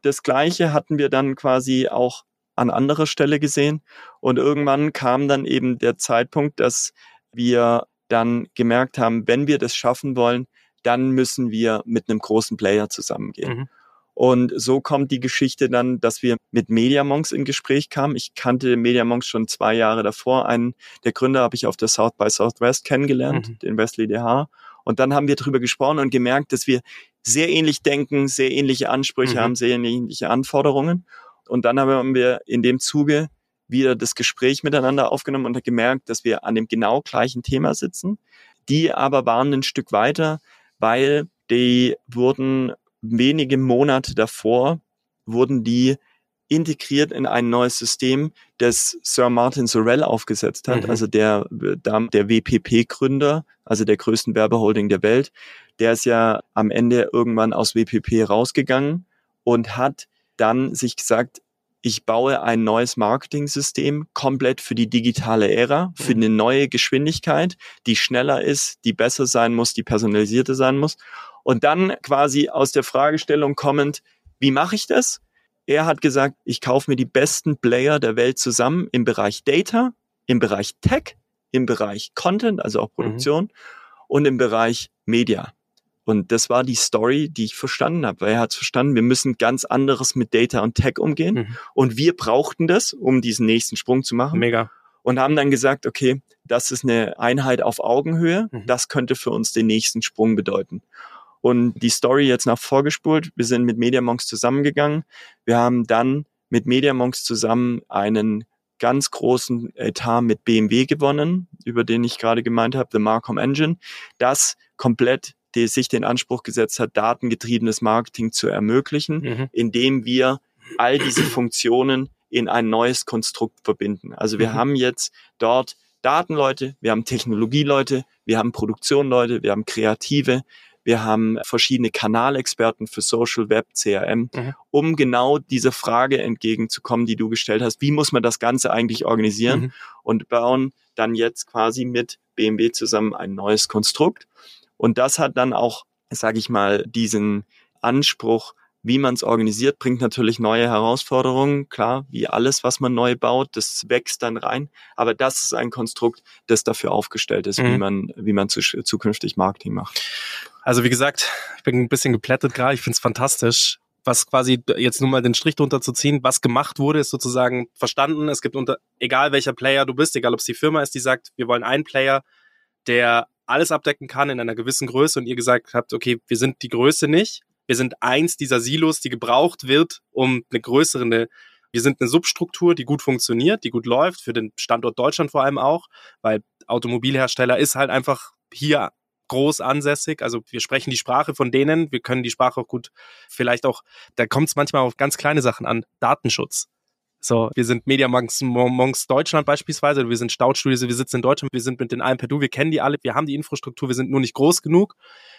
das Gleiche hatten wir dann quasi auch an anderer Stelle gesehen. Und irgendwann kam dann eben der Zeitpunkt, dass wir dann gemerkt haben, wenn wir das schaffen wollen, dann müssen wir mit einem großen Player zusammengehen. Mhm. Und so kommt die Geschichte dann, dass wir mit Mediamonks in Gespräch kamen. Ich kannte Mediamonks schon zwei Jahre davor. Einen der Gründer habe ich auf der South by Southwest kennengelernt, Mhm. den Wesley DH. Und dann haben wir drüber gesprochen und gemerkt, dass wir sehr ähnlich denken, sehr ähnliche Ansprüche Mhm. haben, sehr ähnliche Anforderungen. Und dann haben wir in dem Zuge wieder das Gespräch miteinander aufgenommen und gemerkt, dass wir an dem genau gleichen Thema sitzen. Die aber waren ein Stück weiter, weil die wurden wenige Monate davor, wurden die integriert in ein neues System, das Sir Martin Sorrell aufgesetzt hat, Mhm. also der, der WPP-Gründer, also der größten Werbeholding der Welt. Der ist ja am Ende irgendwann aus WPP rausgegangen und hat dann sich gesagt, ich baue ein neues Marketing-System komplett für die digitale Ära, für Mhm. eine neue Geschwindigkeit, die schneller ist, die besser sein muss, die personalisierte sein muss. Und dann quasi aus der Fragestellung kommend, wie mache ich das? Er hat gesagt, ich kaufe mir die besten Player der Welt zusammen im Bereich Data, im Bereich Tech, im Bereich Content, also auch Produktion und im Bereich Media. Und das war die Story, die ich verstanden habe, weil er hat verstanden, wir müssen ganz anderes mit Data und Tech umgehen. Mhm. Und wir brauchten das, um diesen nächsten Sprung zu machen Mega. und haben dann gesagt, okay, das ist eine Einheit auf Augenhöhe, Mhm. das könnte für uns den nächsten Sprung bedeuten. Und die Story jetzt nach vorgespult, wir sind mit Mediamonks zusammengegangen, wir haben dann mit Mediamonks zusammen einen ganz großen Etat mit BMW gewonnen, über den ich gerade gemeint habe, The Marcom Engine, das komplett die sich den Anspruch gesetzt hat, datengetriebenes Marketing zu ermöglichen, Mhm. indem wir all diese Funktionen in ein neues Konstrukt verbinden. Also wir Mhm. haben jetzt dort Datenleute, wir haben Technologieleute, wir haben Produktionleute, wir haben Kreative, wir haben verschiedene Kanalexperten für Social Web, CRM, Mhm. um genau dieser Frage entgegenzukommen, die du gestellt hast. Wie muss man das Ganze eigentlich organisieren? Mhm. Und bauen dann jetzt quasi mit BMW zusammen ein neues Konstrukt. Und das hat dann auch sage ich mal, diesen Anspruch, wie man es organisiert, bringt natürlich neue Herausforderungen. Klar, wie alles, was man neu baut, das wächst dann rein. Aber das ist ein Konstrukt, das dafür aufgestellt ist, Mhm. wie man, wie man zu, zukünftig Marketing macht. Also wie gesagt, ich bin ein bisschen geplättet gerade, ich finde es fantastisch. Was quasi jetzt nur mal den Strich drunter zu ziehen, was gemacht wurde, ist sozusagen verstanden. Es gibt unter, egal welcher Player du bist, egal ob es die Firma ist, die sagt, wir wollen einen Player, der alles abdecken kann in einer gewissen Größe und ihr gesagt habt, okay, wir sind die Größe nicht. Wir sind eins dieser Silos, die gebraucht wird, um eine größere, eine, wir sind eine Substruktur, die gut funktioniert, die gut läuft, für den Standort Deutschland vor allem auch, weil Automobilhersteller ist halt einfach hier groß ansässig. Also wir sprechen die Sprache von denen, wir können die Sprache auch gut, vielleicht auch, da kommt es manchmal auf ganz kleine Sachen an, Datenschutz. So, wir sind Media Monks, Monks Deutschland beispielsweise, wir sind Staudstudios, wir sitzen in Deutschland, wir sind mit den allen per Du, wir kennen die alle, wir haben die Infrastruktur, wir sind nur nicht groß genug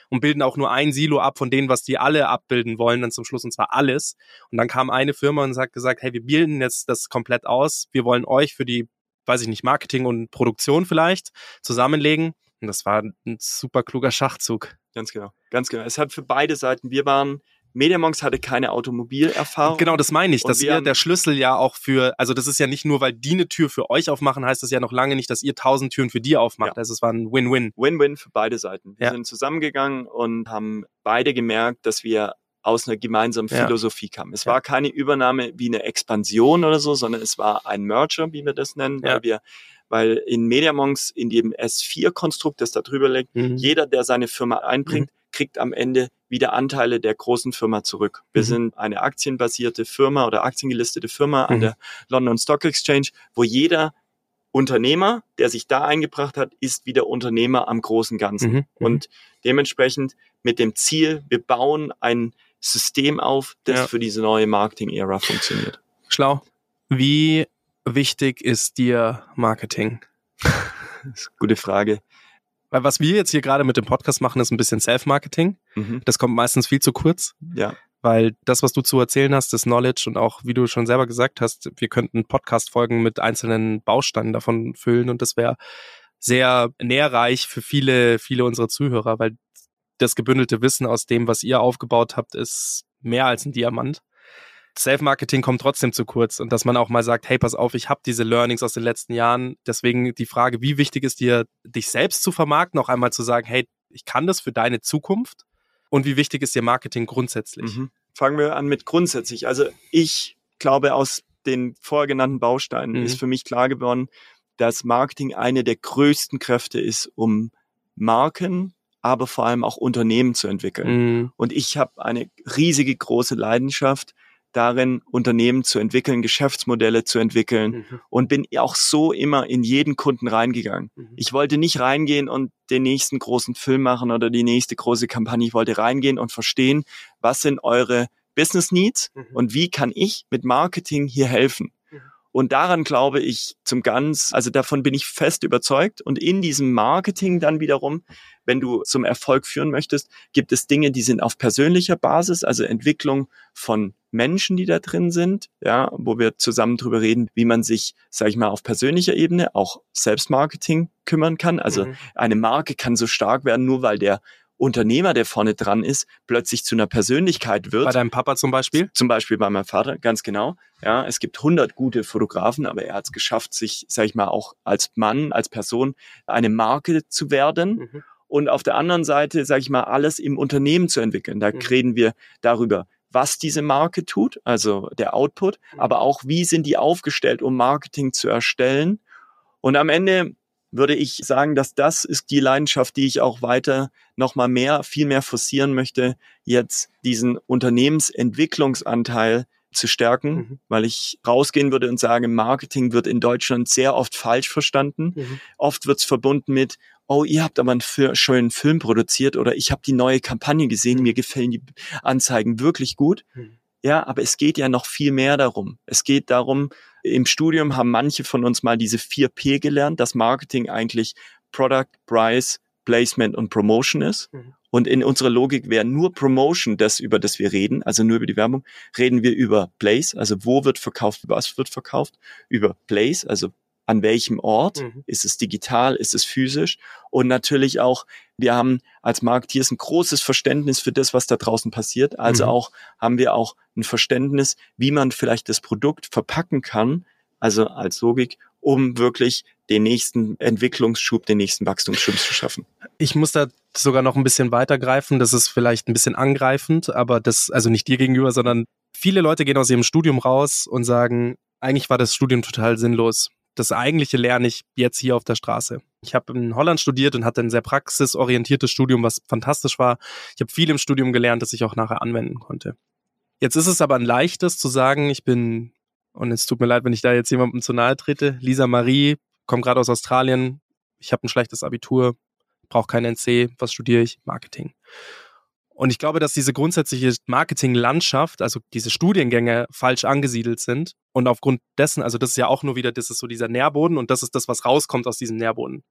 und bilden auch nur ein Silo ab von denen, was die alle abbilden wollen, dann zum Schluss und zwar alles. Und dann kam eine Firma und hat gesagt, hey, wir bilden jetzt das komplett aus, wir wollen euch für die, weiß ich nicht, Marketing und Produktion vielleicht zusammenlegen. Und das war ein super kluger Schachzug. Ganz genau. Ganz genau. Es hat für beide Seiten, wir waren, Mediamonks hatte keine Automobilerfahrung. Genau, das meine ich, wir ihr haben- der Schlüssel ja auch für, also das ist ja nicht nur, weil die eine Tür für euch aufmachen, heißt das ja noch lange nicht, dass ihr tausend Türen für die aufmacht. Ja. Also es war ein Win-Win. Win-Win für beide Seiten. Wir Ja. sind zusammengegangen und haben beide gemerkt, dass wir aus einer gemeinsamen Ja. Philosophie kamen. Es Ja. war keine Übernahme wie eine Expansion oder so, sondern es war ein Merger, wie wir das nennen, Ja. weil wir, weil in Mediamonks, in dem S4-Konstrukt, das da drüber liegt, Mhm. jeder, der seine Firma einbringt, kriegt am Ende wieder Anteile der großen Firma zurück. Wir Mhm. sind eine aktienbasierte Firma oder aktiengelistete Firma an Mhm. der London Stock Exchange, wo jeder Unternehmer, der sich da eingebracht hat, ist wieder Unternehmer am großen Ganzen. Mhm. Mhm. Und dementsprechend mit dem Ziel, wir bauen ein System auf, das Ja. für diese neue Marketing-Ära funktioniert. Schlau. Wie wichtig ist dir Marketing? Das ist eine gute Frage. Weil was wir jetzt hier gerade mit dem Podcast machen, ist ein bisschen Self-Marketing. Mhm. Das kommt meistens viel zu kurz. Ja, weil das, was du zu erzählen hast, das Knowledge und auch, wie du schon selber gesagt hast, wir könnten Podcast-Folgen mit einzelnen Bausteinen davon füllen und das wäre sehr nährreich für viele, viele unserer Zuhörer, weil das gebündelte Wissen aus dem, was ihr aufgebaut habt, ist mehr als ein Diamant. Self-Marketing kommt trotzdem zu kurz und dass man auch mal sagt, hey, pass auf, ich habe diese Learnings aus den letzten Jahren. Deswegen die Frage, wie wichtig ist dir, dich selbst zu vermarkten, auch einmal zu sagen, hey, ich kann das für deine Zukunft und wie wichtig ist dir Marketing grundsätzlich? Mhm. Fangen wir an mit grundsätzlich. Also ich glaube, aus den vorher genannten Bausteinen Mhm. ist für mich klar geworden, dass Marketing eine der größten Kräfte ist, um Marken, aber vor allem auch Unternehmen zu entwickeln. Mhm. Und ich habe eine riesige große Leidenschaft darin, Unternehmen zu entwickeln, Geschäftsmodelle zu entwickeln Mhm. und bin auch so immer in jeden Kunden reingegangen. Mhm. Ich wollte nicht reingehen und den nächsten großen Film machen oder die nächste große Kampagne. Ich wollte reingehen und verstehen, was sind eure Business Needs Mhm. und wie kann ich mit Marketing hier helfen? Und daran glaube ich zum ganz, also davon bin ich fest überzeugt. Und in diesem Marketing dann wiederum, wenn du zum Erfolg führen möchtest, gibt es Dinge, die sind auf persönlicher Basis, also Entwicklung von Menschen, die da drin sind, ja, wo wir zusammen drüber reden, wie man sich, sage ich mal, auf persönlicher Ebene auch Selbstmarketing kümmern kann. Also Mhm. eine Marke kann so stark werden, nur weil der Unternehmer, der vorne dran ist, plötzlich zu einer Persönlichkeit wird. Bei deinem Papa zum Beispiel? Zum Beispiel bei meinem Vater, ganz genau. Ja, es gibt 100 gute Fotografen, aber er hat es geschafft, sich, sag ich mal, auch als Mann, als Person eine Marke zu werden. Mhm. Und auf der anderen Seite, sage ich mal, alles im Unternehmen zu entwickeln. Da Mhm. reden wir darüber, was diese Marke tut, also der Output, Mhm. aber auch, wie sind die aufgestellt, um Marketing zu erstellen. Und am Ende würde ich sagen, dass das ist die Leidenschaft, die ich auch weiter nochmal mehr, viel mehr forcieren möchte, jetzt diesen Unternehmensentwicklungsanteil zu stärken, Mhm. weil ich rausgehen würde und sage, Marketing wird in Deutschland sehr oft falsch verstanden. Mhm. Oft wird es verbunden mit, oh, ihr habt aber einen Fi- schönen Film produziert oder ich habe die neue Kampagne gesehen, mir gefällen die Anzeigen wirklich gut. Mhm. Ja, aber es geht ja noch viel mehr darum. Es geht darum, im Studium haben manche von uns mal diese 4P gelernt, dass Marketing eigentlich Product, Price, Placement und Promotion ist. Mhm. Und in unserer Logik wäre nur Promotion das, über das wir reden, also nur über die Werbung, reden wir über Place, also wo wird verkauft, was wird verkauft, über Place, also an welchem Ort? Mhm. Ist es digital? Ist es physisch? Und natürlich auch, wir haben als Marketeers ein großes Verständnis für das, was da draußen passiert. Also Mhm. auch haben wir auch ein Verständnis, wie man vielleicht das Produkt verpacken kann, also als Logik, um wirklich den nächsten Entwicklungsschub, den nächsten Wachstumsschub zu schaffen. Ich muss da sogar noch ein bisschen weitergreifen. Das ist vielleicht ein bisschen angreifend, aber das, also nicht dir gegenüber, sondern viele Leute gehen aus ihrem Studium raus und sagen, eigentlich war das Studium total sinnlos. Das eigentliche lerne ich jetzt hier auf der Straße. Ich habe in Holland studiert und hatte ein sehr praxisorientiertes Studium, was fantastisch war. Ich habe viel im Studium gelernt, das ich auch nachher anwenden konnte. Jetzt ist es aber ein leichtes zu sagen, ich bin, und es tut mir leid, wenn ich da jetzt jemandem zu nahe trete, Lisa Marie, komme gerade aus Australien, ich habe ein schlechtes Abitur, brauche kein NC, was studiere ich? Marketing. Und ich glaube, dass diese grundsätzliche Marketinglandschaft, also diese Studiengänge falsch angesiedelt sind. Und aufgrund dessen, also das ist ja auch nur wieder, das ist so dieser Nährboden und das ist das, was rauskommt aus diesem Nährboden.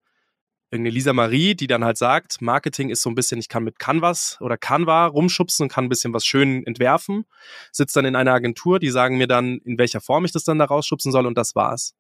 Irgendeine Lisa Marie, die dann halt sagt, Marketing ist so ein bisschen, ich kann mit Canvas oder Canva rumschubsen und kann ein bisschen was schön entwerfen, sitzt dann in einer Agentur, die sagen mir dann, in welcher Form ich das dann da rausschubsen soll und das war's.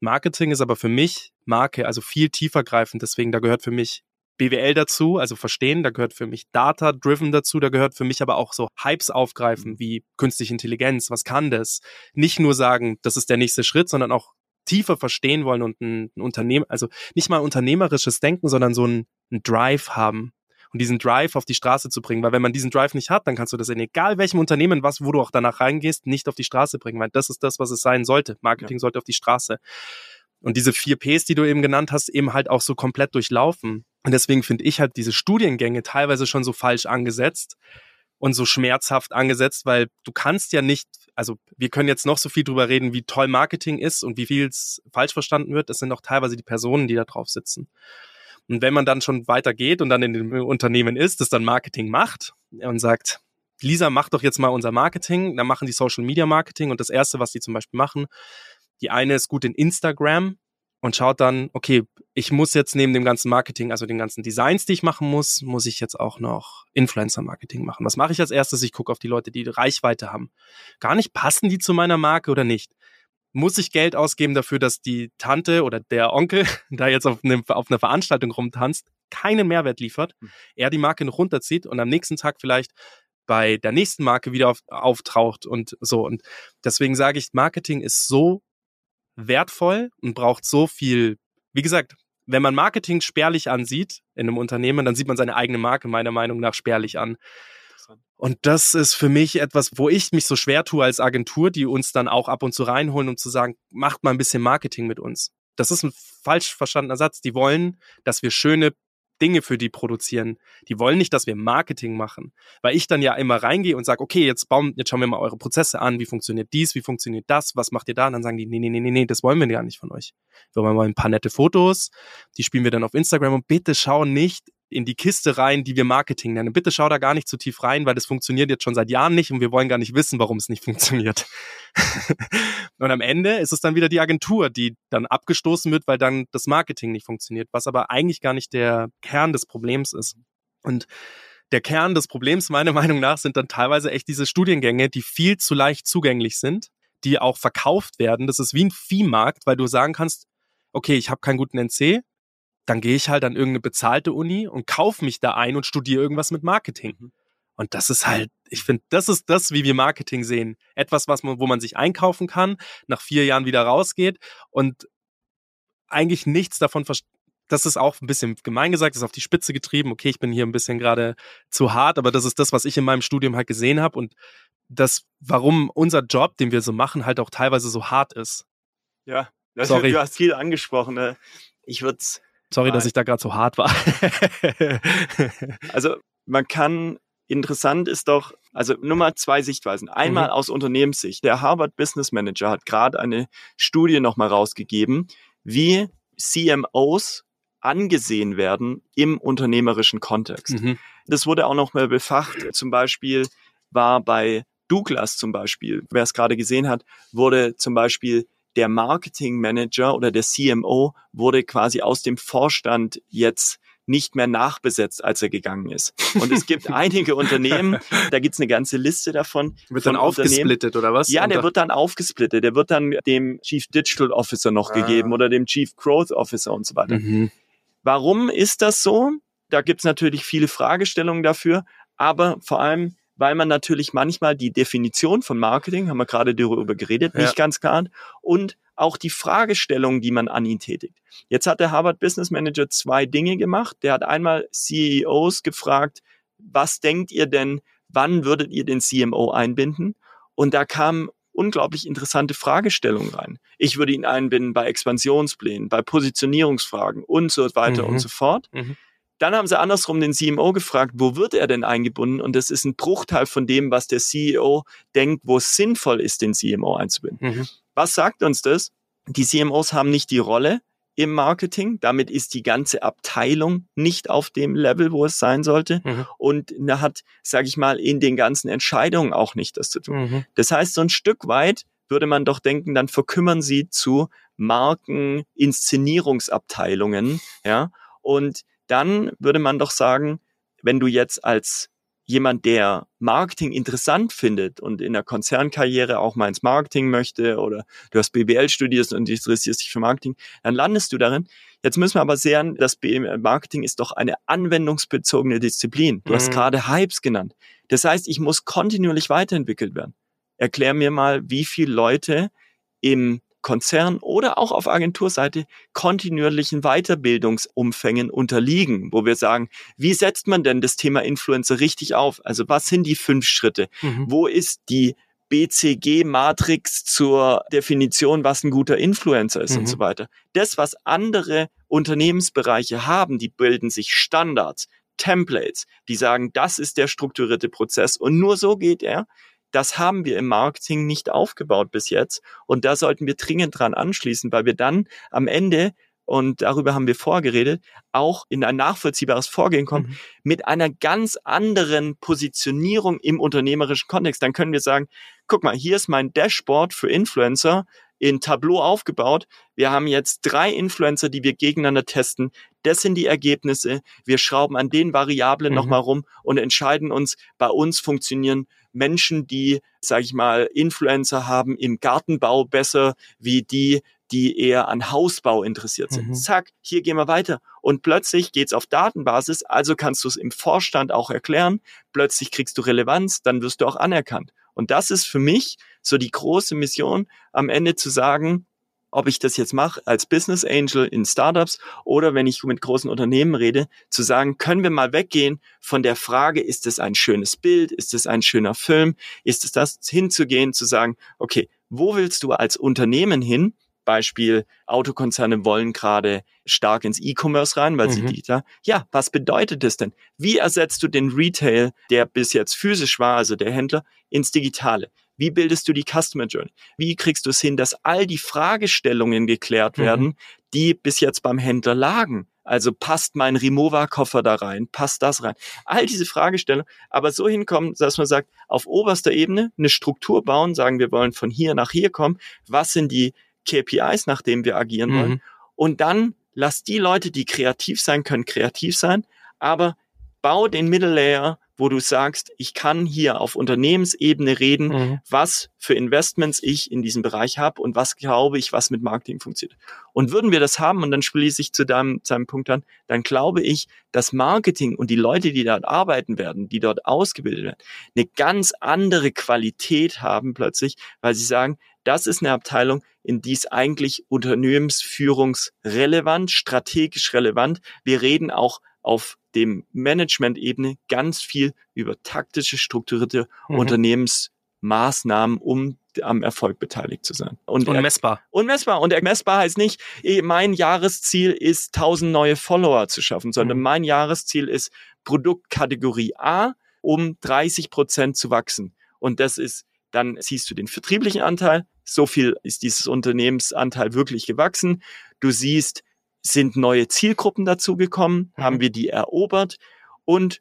Marketing ist aber für mich Marke, also viel tiefer greifend, deswegen da gehört für mich BWL dazu, also verstehen, da gehört für mich Data-Driven dazu, da gehört für mich aber auch so Hypes aufgreifen, wie künstliche Intelligenz, was kann das? Nicht nur sagen, das ist der nächste Schritt, sondern auch tiefer verstehen wollen und ein, ein Unternehmen, also nicht mal unternehmerisches Denken, sondern so ein, ein Drive haben und diesen Drive auf die Straße zu bringen, weil wenn man diesen Drive nicht hat, dann kannst du das in egal welchem Unternehmen, was, wo du auch danach reingehst, nicht auf die Straße bringen, weil das ist das, was es sein sollte. Marketing ja. sollte auf die Straße. Und diese vier Ps, die du eben genannt hast, eben halt auch so komplett durchlaufen. Und deswegen finde ich halt diese Studiengänge teilweise schon so falsch angesetzt und so schmerzhaft angesetzt, weil du kannst ja nicht, also wir können jetzt noch so viel drüber reden, wie toll Marketing ist und wie viel es falsch verstanden wird. Das sind auch teilweise die Personen, die da drauf sitzen. Und wenn man dann schon weitergeht und dann in dem Unternehmen ist, das dann Marketing macht und sagt, Lisa, mach doch jetzt mal unser Marketing, dann machen die Social Media Marketing und das erste, was die zum Beispiel machen, die eine ist gut in Instagram und schaut dann, okay, ich muss jetzt neben dem ganzen Marketing, also den ganzen Designs, die ich machen muss, muss ich jetzt auch noch Influencer-Marketing machen. Was mache ich als erstes? Ich gucke auf die Leute, die Reichweite haben. Gar nicht, passen die zu meiner Marke oder nicht? Muss ich Geld ausgeben dafür, dass die Tante oder der Onkel da jetzt auf, eine, auf einer Veranstaltung rumtanzt, keinen Mehrwert liefert, er die Marke noch runterzieht und am nächsten Tag vielleicht bei der nächsten Marke wieder auf, auftaucht und so. Und deswegen sage ich, Marketing ist so wertvoll und braucht so viel, wie gesagt, wenn man Marketing spärlich ansieht in einem Unternehmen, dann sieht man seine eigene Marke meiner Meinung nach spärlich an. Und das ist für mich etwas, wo ich mich so schwer tue als Agentur, die uns dann auch ab und zu reinholen, um zu sagen, macht mal ein bisschen Marketing mit uns. Das ist ein falsch verstandener Satz. Die wollen, dass wir schöne Dinge für die produzieren. Die wollen nicht, dass wir Marketing machen, weil ich dann ja immer reingehe und sage, okay, jetzt bauen, jetzt schauen wir mal eure Prozesse an, wie funktioniert dies, wie funktioniert das, was macht ihr da? Und dann sagen die, nee, nee, nee, nee, nee, das wollen wir gar nicht von euch. Wir wollen mal ein paar nette Fotos, die spielen wir dann auf Instagram und bitte schau nicht in die Kiste rein, die wir Marketing nennen. Bitte schau da gar nicht zu tief rein, weil das funktioniert jetzt schon seit Jahren nicht und wir wollen gar nicht wissen, warum es nicht funktioniert. und am Ende ist es dann wieder die Agentur, die dann abgestoßen wird, weil dann das Marketing nicht funktioniert, was aber eigentlich gar nicht der Kern des Problems ist. Und der Kern des Problems meiner Meinung nach sind dann teilweise echt diese Studiengänge, die viel zu leicht zugänglich sind, die auch verkauft werden. Das ist wie ein Viehmarkt, weil du sagen kannst, okay, ich habe keinen guten NC, dann gehe ich halt an irgendeine bezahlte Uni und kaufe mich da ein und studiere irgendwas mit Marketing. Und das ist halt, ich finde, das ist das, wie wir Marketing sehen. Etwas, was man, wo man sich einkaufen kann, nach vier Jahren wieder rausgeht und eigentlich nichts davon versteht. Das ist auch ein bisschen gemein gesagt, ist auf die Spitze getrieben. Okay, ich bin hier ein bisschen gerade zu hart, aber das ist das, was ich in meinem Studium halt gesehen habe und das, warum unser Job, den wir so machen, halt auch teilweise so hart ist. Ja, das, Sorry. du hast viel angesprochen. Ne? Ich würde Sorry, dass ich da gerade so hart war. also man kann, interessant ist doch, also nur mal zwei Sichtweisen. Einmal Mhm. aus Unternehmenssicht. Der Harvard Business Manager hat gerade eine Studie nochmal rausgegeben, wie CMOs angesehen werden im unternehmerischen Kontext. Mhm. Das wurde auch noch mal befacht. Zum Beispiel war bei Douglas zum Beispiel, wer es gerade gesehen hat, wurde zum Beispiel der Marketing Manager oder der CMO wurde quasi aus dem Vorstand jetzt nicht mehr nachbesetzt, als er gegangen ist. Und es gibt einige Unternehmen, da gibt's eine ganze Liste davon. Wird dann aufgesplittet oder was? Ja, der wird dann aufgesplittet. Der wird dann dem Chief Digital Officer noch gegeben oder dem Chief Growth Officer und so weiter. Ah. Mhm. Warum ist das so? Da gibt's natürlich viele Fragestellungen dafür, aber vor allem, weil man natürlich manchmal die Definition von Marketing, haben wir gerade darüber geredet, Ja. nicht ganz klar hat und auch die Fragestellungen, die man an ihn tätigt. Jetzt hat der Harvard Business Manager zwei Dinge gemacht. Der hat einmal CEOs gefragt, was denkt ihr denn, wann würdet ihr den CMO einbinden? Und da kamen unglaublich interessante Fragestellungen rein. Ich würde ihn einbinden bei Expansionsplänen, bei Positionierungsfragen und so weiter Mhm. und so fort. Mhm. Dann haben sie andersrum den CMO gefragt, wo wird er denn eingebunden? Und das ist ein Bruchteil von dem, was der CEO denkt, wo es sinnvoll ist, den CMO einzubinden. Mhm. Was sagt uns das? Die CMOs haben nicht die Rolle im Marketing. Damit ist die ganze Abteilung nicht auf dem Level, wo es sein sollte. Mhm. Und hat, sage ich mal, in den ganzen Entscheidungen auch nicht das zu tun. Mhm. Das heißt, so ein Stück weit würde man doch denken, dann verkümmern sie zu Marken, Inszenierungsabteilungen, ja. Und dann würde man doch sagen, wenn du jetzt als jemand, der Marketing interessant findet und in der Konzernkarriere auch mal ins Marketing möchte oder du hast BWL studierst und interessierst dich für Marketing, dann landest du darin. Jetzt müssen wir aber sehen, das Marketing ist doch eine anwendungsbezogene Disziplin. Du hast Mhm. gerade Hypes genannt. Das heißt, ich muss kontinuierlich weiterentwickelt werden. Erklär mir mal, wie viele Leute im Konzern oder auch auf Agenturseite kontinuierlichen Weiterbildungsumfängen unterliegen, wo wir sagen, wie setzt man denn das Thema Influencer richtig auf? Also was sind die fünf Schritte? Mhm. Wo ist die BCG-Matrix zur Definition, was ein guter Influencer ist Mhm. und so weiter. Das, was andere Unternehmensbereiche haben, die bilden sich Standards, Templates, die sagen, das ist der strukturierte Prozess und nur so geht er. Das haben wir im Marketing nicht aufgebaut bis jetzt. Und da sollten wir dringend dran anschließen, weil wir dann am Ende, und darüber haben wir vorgeredet, auch in ein nachvollziehbares Vorgehen kommen Mhm. mit einer ganz anderen Positionierung im unternehmerischen Kontext. Dann können wir sagen, guck mal, hier ist mein Dashboard für Influencer in Tableau aufgebaut. Wir haben jetzt drei Influencer, die wir gegeneinander testen. Das sind die Ergebnisse. Wir schrauben an den Variablen Mhm. nochmal rum und entscheiden uns, bei uns funktionieren Menschen, die, sage ich mal, Influencer haben im Gartenbau besser wie die, die eher an Hausbau interessiert sind. Mhm. Zack, hier gehen wir weiter. Und plötzlich geht's auf Datenbasis, also kannst du es im Vorstand auch erklären. Plötzlich kriegst du Relevanz, dann wirst du auch anerkannt. Und das ist für mich so die große Mission, am Ende zu sagen, ob ich das jetzt mache als Business Angel in Startups oder wenn ich mit großen Unternehmen rede, zu sagen, können wir mal weggehen von der Frage, ist es ein schönes Bild, ist es ein schöner Film, ist es das, hinzugehen, zu sagen, okay, wo willst du als Unternehmen hin? Beispiel, Autokonzerne wollen gerade stark ins E-Commerce rein, weil sie Mhm. digital. Ja, was bedeutet das denn? Wie ersetzt du den Retail, der bis jetzt physisch war, also der Händler, ins Digitale? Wie bildest du die Customer Journey? Wie kriegst du es hin, dass all die Fragestellungen geklärt Mhm. werden, die bis jetzt beim Händler lagen? Also passt mein Rimowa-Koffer da rein? Passt das rein? All diese Fragestellungen, aber so hinkommen, dass man sagt, auf oberster Ebene eine Struktur bauen, sagen, wir wollen von hier nach hier kommen. Was sind die KPIs, nach denen wir agieren wollen? Mhm. Und dann lass die Leute, die kreativ sein können, kreativ sein, aber bau den Middle Layer, wo du sagst, ich kann hier auf Unternehmensebene reden, Mhm. was für Investments ich in diesem Bereich habe und was glaube ich, was mit Marketing funktioniert. Und würden wir das haben, und dann schließe ich zu deinem, zu deinem Punkt an, dann glaube ich, dass Marketing und die Leute, die dort arbeiten werden, die dort ausgebildet werden, eine ganz andere Qualität haben plötzlich, weil sie sagen, das ist eine Abteilung, in die ist eigentlich unternehmensführungsrelevant, strategisch relevant. Wir reden auch auf dem Management-Ebene ganz viel über taktische, strukturierte Mhm. Unternehmensmaßnahmen, um am Erfolg beteiligt zu sein. Und messbar. Unmessbar. Und messbar heißt nicht, eh, mein Jahresziel ist, 1000 neue Follower zu schaffen, sondern Mhm. mein Jahresziel ist, Produktkategorie A um 30 Prozent zu wachsen. Und das ist, dann siehst du den vertrieblichen Anteil. So viel ist dieses Unternehmensanteil wirklich gewachsen. Du siehst, sind neue Zielgruppen dazugekommen? Mhm. Haben wir die erobert? Und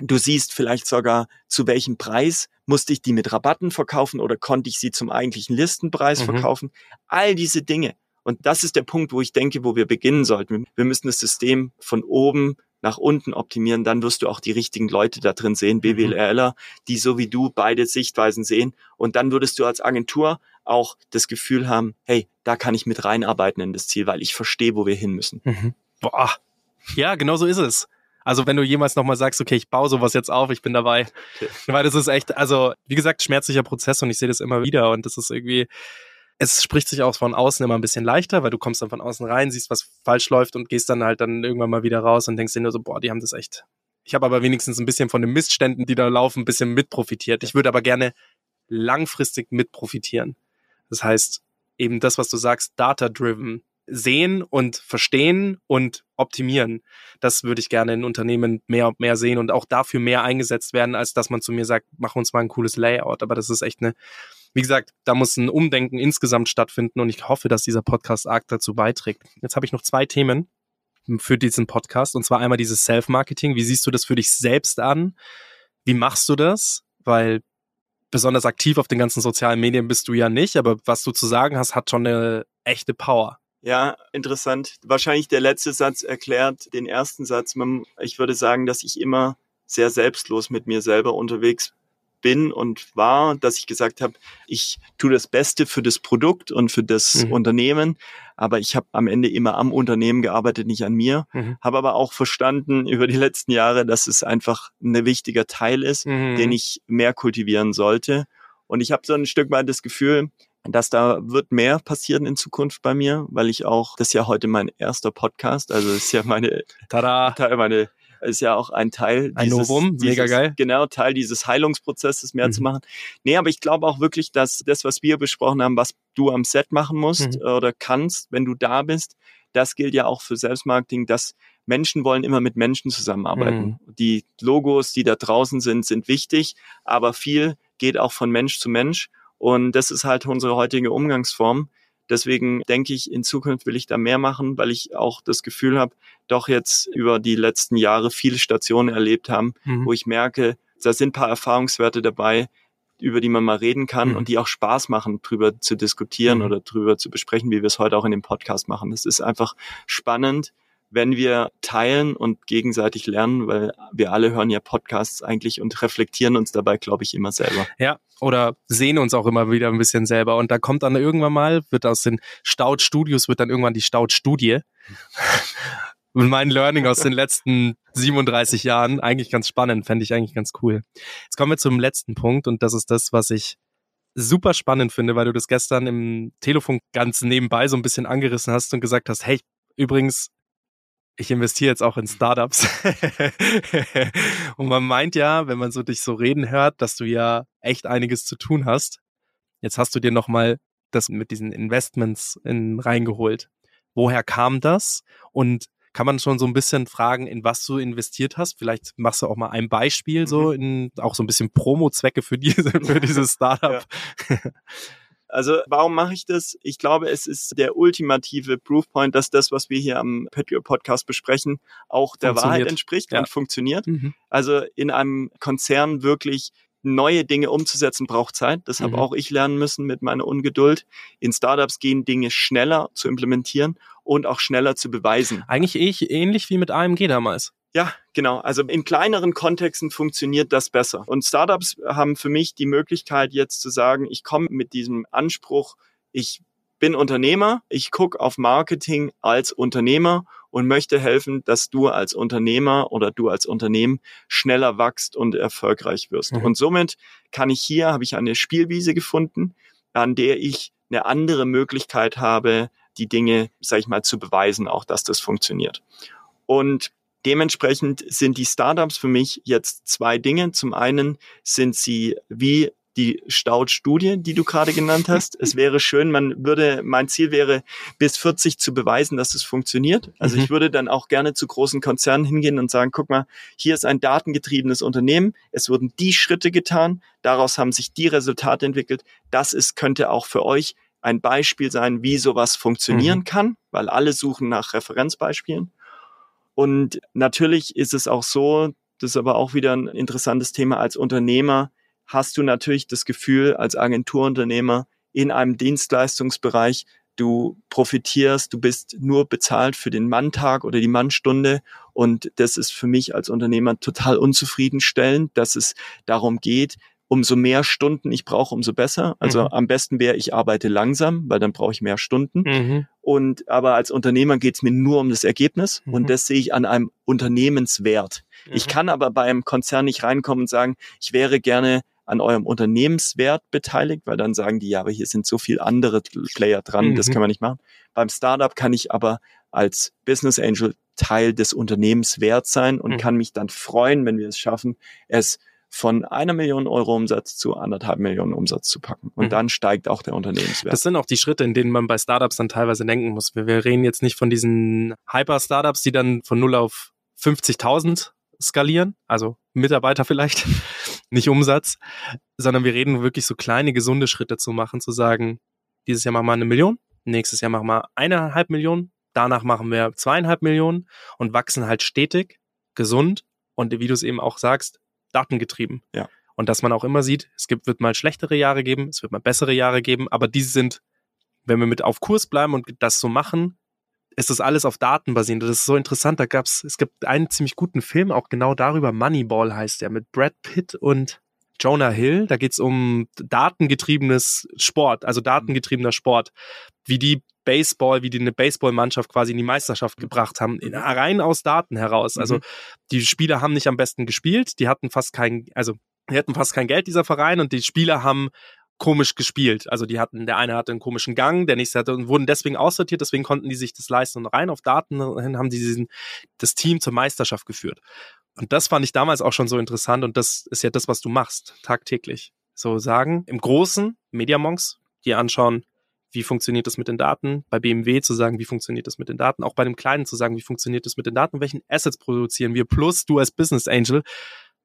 Du siehst vielleicht sogar, zu welchem Preis musste ich die mit Rabatten verkaufen oder konnte ich sie zum eigentlichen Listenpreis Mhm. verkaufen. All diese Dinge. Und das ist der Punkt, wo ich denke, wo wir beginnen sollten. Wir müssen das System von oben nach unten optimieren, dann wirst du auch die richtigen Leute da drin sehen, BWLer, die so wie du beide Sichtweisen sehen. Und dann würdest du als Agentur auch das Gefühl haben, hey, da kann ich mit reinarbeiten in das Ziel, weil ich verstehe, wo wir hin müssen. Mhm. Boah. Ja, genau so ist es. Also wenn du jemals nochmal sagst, okay, ich baue sowas jetzt auf, ich bin dabei. Okay. Weil das ist echt, also wie gesagt, schmerzlicher Prozess und ich sehe das immer wieder und das ist irgendwie, es spricht sich auch von außen immer ein bisschen leichter, weil du kommst dann von außen rein, siehst, was falsch läuft und gehst dann halt dann irgendwann mal wieder raus und denkst dir nur so, boah, die haben das echt. Ich habe aber wenigstens ein bisschen von den Missständen, die da laufen, ein bisschen mitprofitiert. Ich würde aber gerne langfristig mitprofitieren. Das heißt, eben das, was du sagst, data-driven, sehen und verstehen und optimieren. Das würde ich gerne in Unternehmen mehr und mehr sehen und auch dafür mehr eingesetzt werden, als dass man zu mir sagt, mach uns mal ein cooles Layout. Aber das ist echt eine, wie gesagt, da muss ein Umdenken insgesamt stattfinden und ich hoffe, dass dieser Podcast arg dazu beiträgt. Jetzt habe ich noch zwei Themen für diesen Podcast und zwar einmal dieses Self-Marketing. Wie siehst du das für dich selbst an? Wie machst du das? Weil besonders aktiv auf den ganzen sozialen Medien bist du ja nicht, aber was du zu sagen hast, hat schon eine echte Power. Ja, interessant. Wahrscheinlich der letzte Satz erklärt den ersten Satz. Ich würde sagen, dass ich immer sehr selbstlos mit mir selber unterwegs bin und war, dass ich gesagt habe, ich tue das Beste für das Produkt und für das mhm. Unternehmen, aber ich habe am Ende immer am Unternehmen gearbeitet, nicht an mir. Mhm. Habe aber auch verstanden über die letzten Jahre, dass es einfach ein wichtiger Teil ist, mhm. den ich mehr kultivieren sollte. Und ich habe so ein Stück weit das Gefühl, dass da wird mehr passieren in Zukunft bei mir, weil ich auch, das ist ja heute mein erster Podcast, also ist ja meine, Tada. meine ist ja auch ein Teil ein dieses, Novum, mega dieses, geil. Genau, Teil dieses Heilungsprozesses mehr mhm. zu machen. Nee, aber ich glaube auch wirklich, dass das, was wir besprochen haben, was du am Set machen musst mhm. oder kannst, wenn du da bist, das gilt ja auch für Selbstmarketing, dass Menschen wollen immer mit Menschen zusammenarbeiten. Mhm. Die Logos, die da draußen sind, sind wichtig, aber viel geht auch von Mensch zu Mensch. Und das ist halt unsere heutige Umgangsform. Deswegen denke ich, in Zukunft will ich da mehr machen, weil ich auch das Gefühl habe, doch jetzt über die letzten Jahre viele Stationen erlebt haben, mhm. wo ich merke, da sind ein paar Erfahrungswerte dabei, über die man mal reden kann mhm. und die auch Spaß machen, drüber zu diskutieren mhm. oder drüber zu besprechen, wie wir es heute auch in dem Podcast machen. Das ist einfach spannend, wenn wir teilen und gegenseitig lernen, weil wir alle hören ja Podcasts eigentlich und reflektieren uns dabei, glaube ich, immer selber. Ja, oder sehen uns auch immer wieder ein bisschen selber. Und da kommt dann irgendwann mal, wird aus den Staud-Studios, wird dann irgendwann die Staud-Studie. Und mein Learning aus den letzten 37 Jahren, eigentlich ganz spannend, fände ich eigentlich ganz cool. Jetzt kommen wir zum letzten Punkt und das ist das, was ich super spannend finde, weil du das gestern im Telefon ganz nebenbei so ein bisschen angerissen hast und gesagt hast, hey, übrigens, ich investiere jetzt auch in Startups. und man meint ja, wenn man so dich so reden hört, dass du ja echt einiges zu tun hast. Jetzt hast du dir nochmal das mit diesen Investments in, reingeholt. Woher kam das? Und kann man schon so ein bisschen fragen, in was du investiert hast? Vielleicht machst du auch mal ein Beispiel so mhm. in auch so ein bisschen Promo-Zwecke für diese, für dieses Startup. Ja. Also warum mache ich das? Ich glaube, es ist der ultimative Proofpoint, dass das, was wir hier am Patriot Podcast besprechen, auch der Wahrheit entspricht ja. und funktioniert. Mhm. Also in einem Konzern wirklich neue Dinge umzusetzen braucht Zeit. Das mhm. habe auch ich lernen müssen mit meiner Ungeduld. In Startups gehen Dinge schneller zu implementieren und auch schneller zu beweisen. Eigentlich ich, ähnlich wie mit AMG damals. Ja, genau. Also in kleineren Kontexten funktioniert das besser. Und Startups haben für mich die Möglichkeit jetzt zu sagen, ich komme mit diesem Anspruch, ich bin Unternehmer, ich gucke auf Marketing als Unternehmer und möchte helfen, dass du als Unternehmer oder du als Unternehmen schneller wachst und erfolgreich wirst. Mhm. Und somit kann ich hier, habe ich eine Spielwiese gefunden, an der ich eine andere Möglichkeit habe, die Dinge, sage ich mal, zu beweisen, auch dass das funktioniert. Und Dementsprechend sind die Startups für mich jetzt zwei Dinge. Zum einen sind sie wie die Staud-Studie, die du gerade genannt hast. Es wäre schön, man würde, mein Ziel wäre, bis 40 zu beweisen, dass es funktioniert. Also mhm. ich würde dann auch gerne zu großen Konzernen hingehen und sagen, guck mal, hier ist ein datengetriebenes Unternehmen. Es wurden die Schritte getan. Daraus haben sich die Resultate entwickelt. Das ist, könnte auch für euch ein Beispiel sein, wie sowas funktionieren mhm. kann, weil alle suchen nach Referenzbeispielen. Und natürlich ist es auch so, das ist aber auch wieder ein interessantes Thema als Unternehmer, hast du natürlich das Gefühl als Agenturunternehmer in einem Dienstleistungsbereich, du profitierst, du bist nur bezahlt für den Manntag oder die Mannstunde. Und das ist für mich als Unternehmer total unzufriedenstellend, dass es darum geht, umso mehr Stunden ich brauche, umso besser. Also Mhm. am besten wäre, ich arbeite langsam, weil dann brauche ich mehr Stunden. Mhm. Und aber als Unternehmer geht es mir nur um das Ergebnis Mhm. und das sehe ich an einem Unternehmenswert. Ich Mhm. kann aber beim Konzern nicht reinkommen und sagen, ich wäre gerne an eurem Unternehmenswert beteiligt, weil dann sagen die, ja, aber hier sind so viele andere Player dran, das Mhm. können wir nicht machen. Beim Startup kann ich aber als Business Angel Teil des Unternehmenswerts sein und Mhm. kann mich dann freuen, wenn wir es schaffen, es von einer Million Euro Umsatz zu anderthalb Millionen Umsatz zu packen. Und Mhm. dann steigt auch der Unternehmenswert. Das sind auch die Schritte, in denen man bei Startups dann teilweise denken muss. Wir, wir reden jetzt nicht von diesen Hyper-Startups, die dann von 0 auf 50.000 skalieren, also Mitarbeiter vielleicht, nicht Umsatz, sondern wir reden wirklich so kleine, gesunde Schritte zu machen, zu sagen, dieses Jahr machen wir eine Million, nächstes Jahr machen wir eineinhalb Millionen, danach machen wir zweieinhalb Millionen und wachsen halt stetig, gesund und wie du es eben auch sagst, datengetrieben. Ja. Und dass man auch immer sieht, es gibt, wird mal schlechtere Jahre geben, es wird mal bessere Jahre geben, aber diese sind, wenn wir mit auf Kurs bleiben und das so machen, ist das alles auf Daten basierend. Das ist so interessant. Da gab's, es gibt einen ziemlich guten Film, auch genau darüber, Moneyball heißt der, mit Brad Pitt und Jonah Hill. Da geht's um datengetriebenes Sport, also datengetriebener Sport, wie die Baseball, wie die eine Baseballmannschaft quasi in die Meisterschaft gebracht haben, in, rein aus Daten heraus. Also Mhm. die Spieler haben nicht am besten gespielt, die hatten fast kein, also die hatten fast kein Geld, dieser Verein, und die Spieler haben komisch gespielt. Also die hatten, der eine hatte einen komischen Gang, der nächste hatte und wurden deswegen aussortiert, deswegen konnten die sich das leisten und rein auf Daten hin haben die diesen, das Team zur Meisterschaft geführt. Und das fand ich damals auch schon so interessant und das ist ja das, was du machst, tagtäglich. So sagen, im Großen, Mediamonks, die anschauen, wie funktioniert das mit den Daten, bei BMW zu sagen, wie funktioniert das mit den Daten, auch bei dem Kleinen zu sagen, wie funktioniert das mit den Daten, welchen Assets produzieren wir, plus du als Business Angel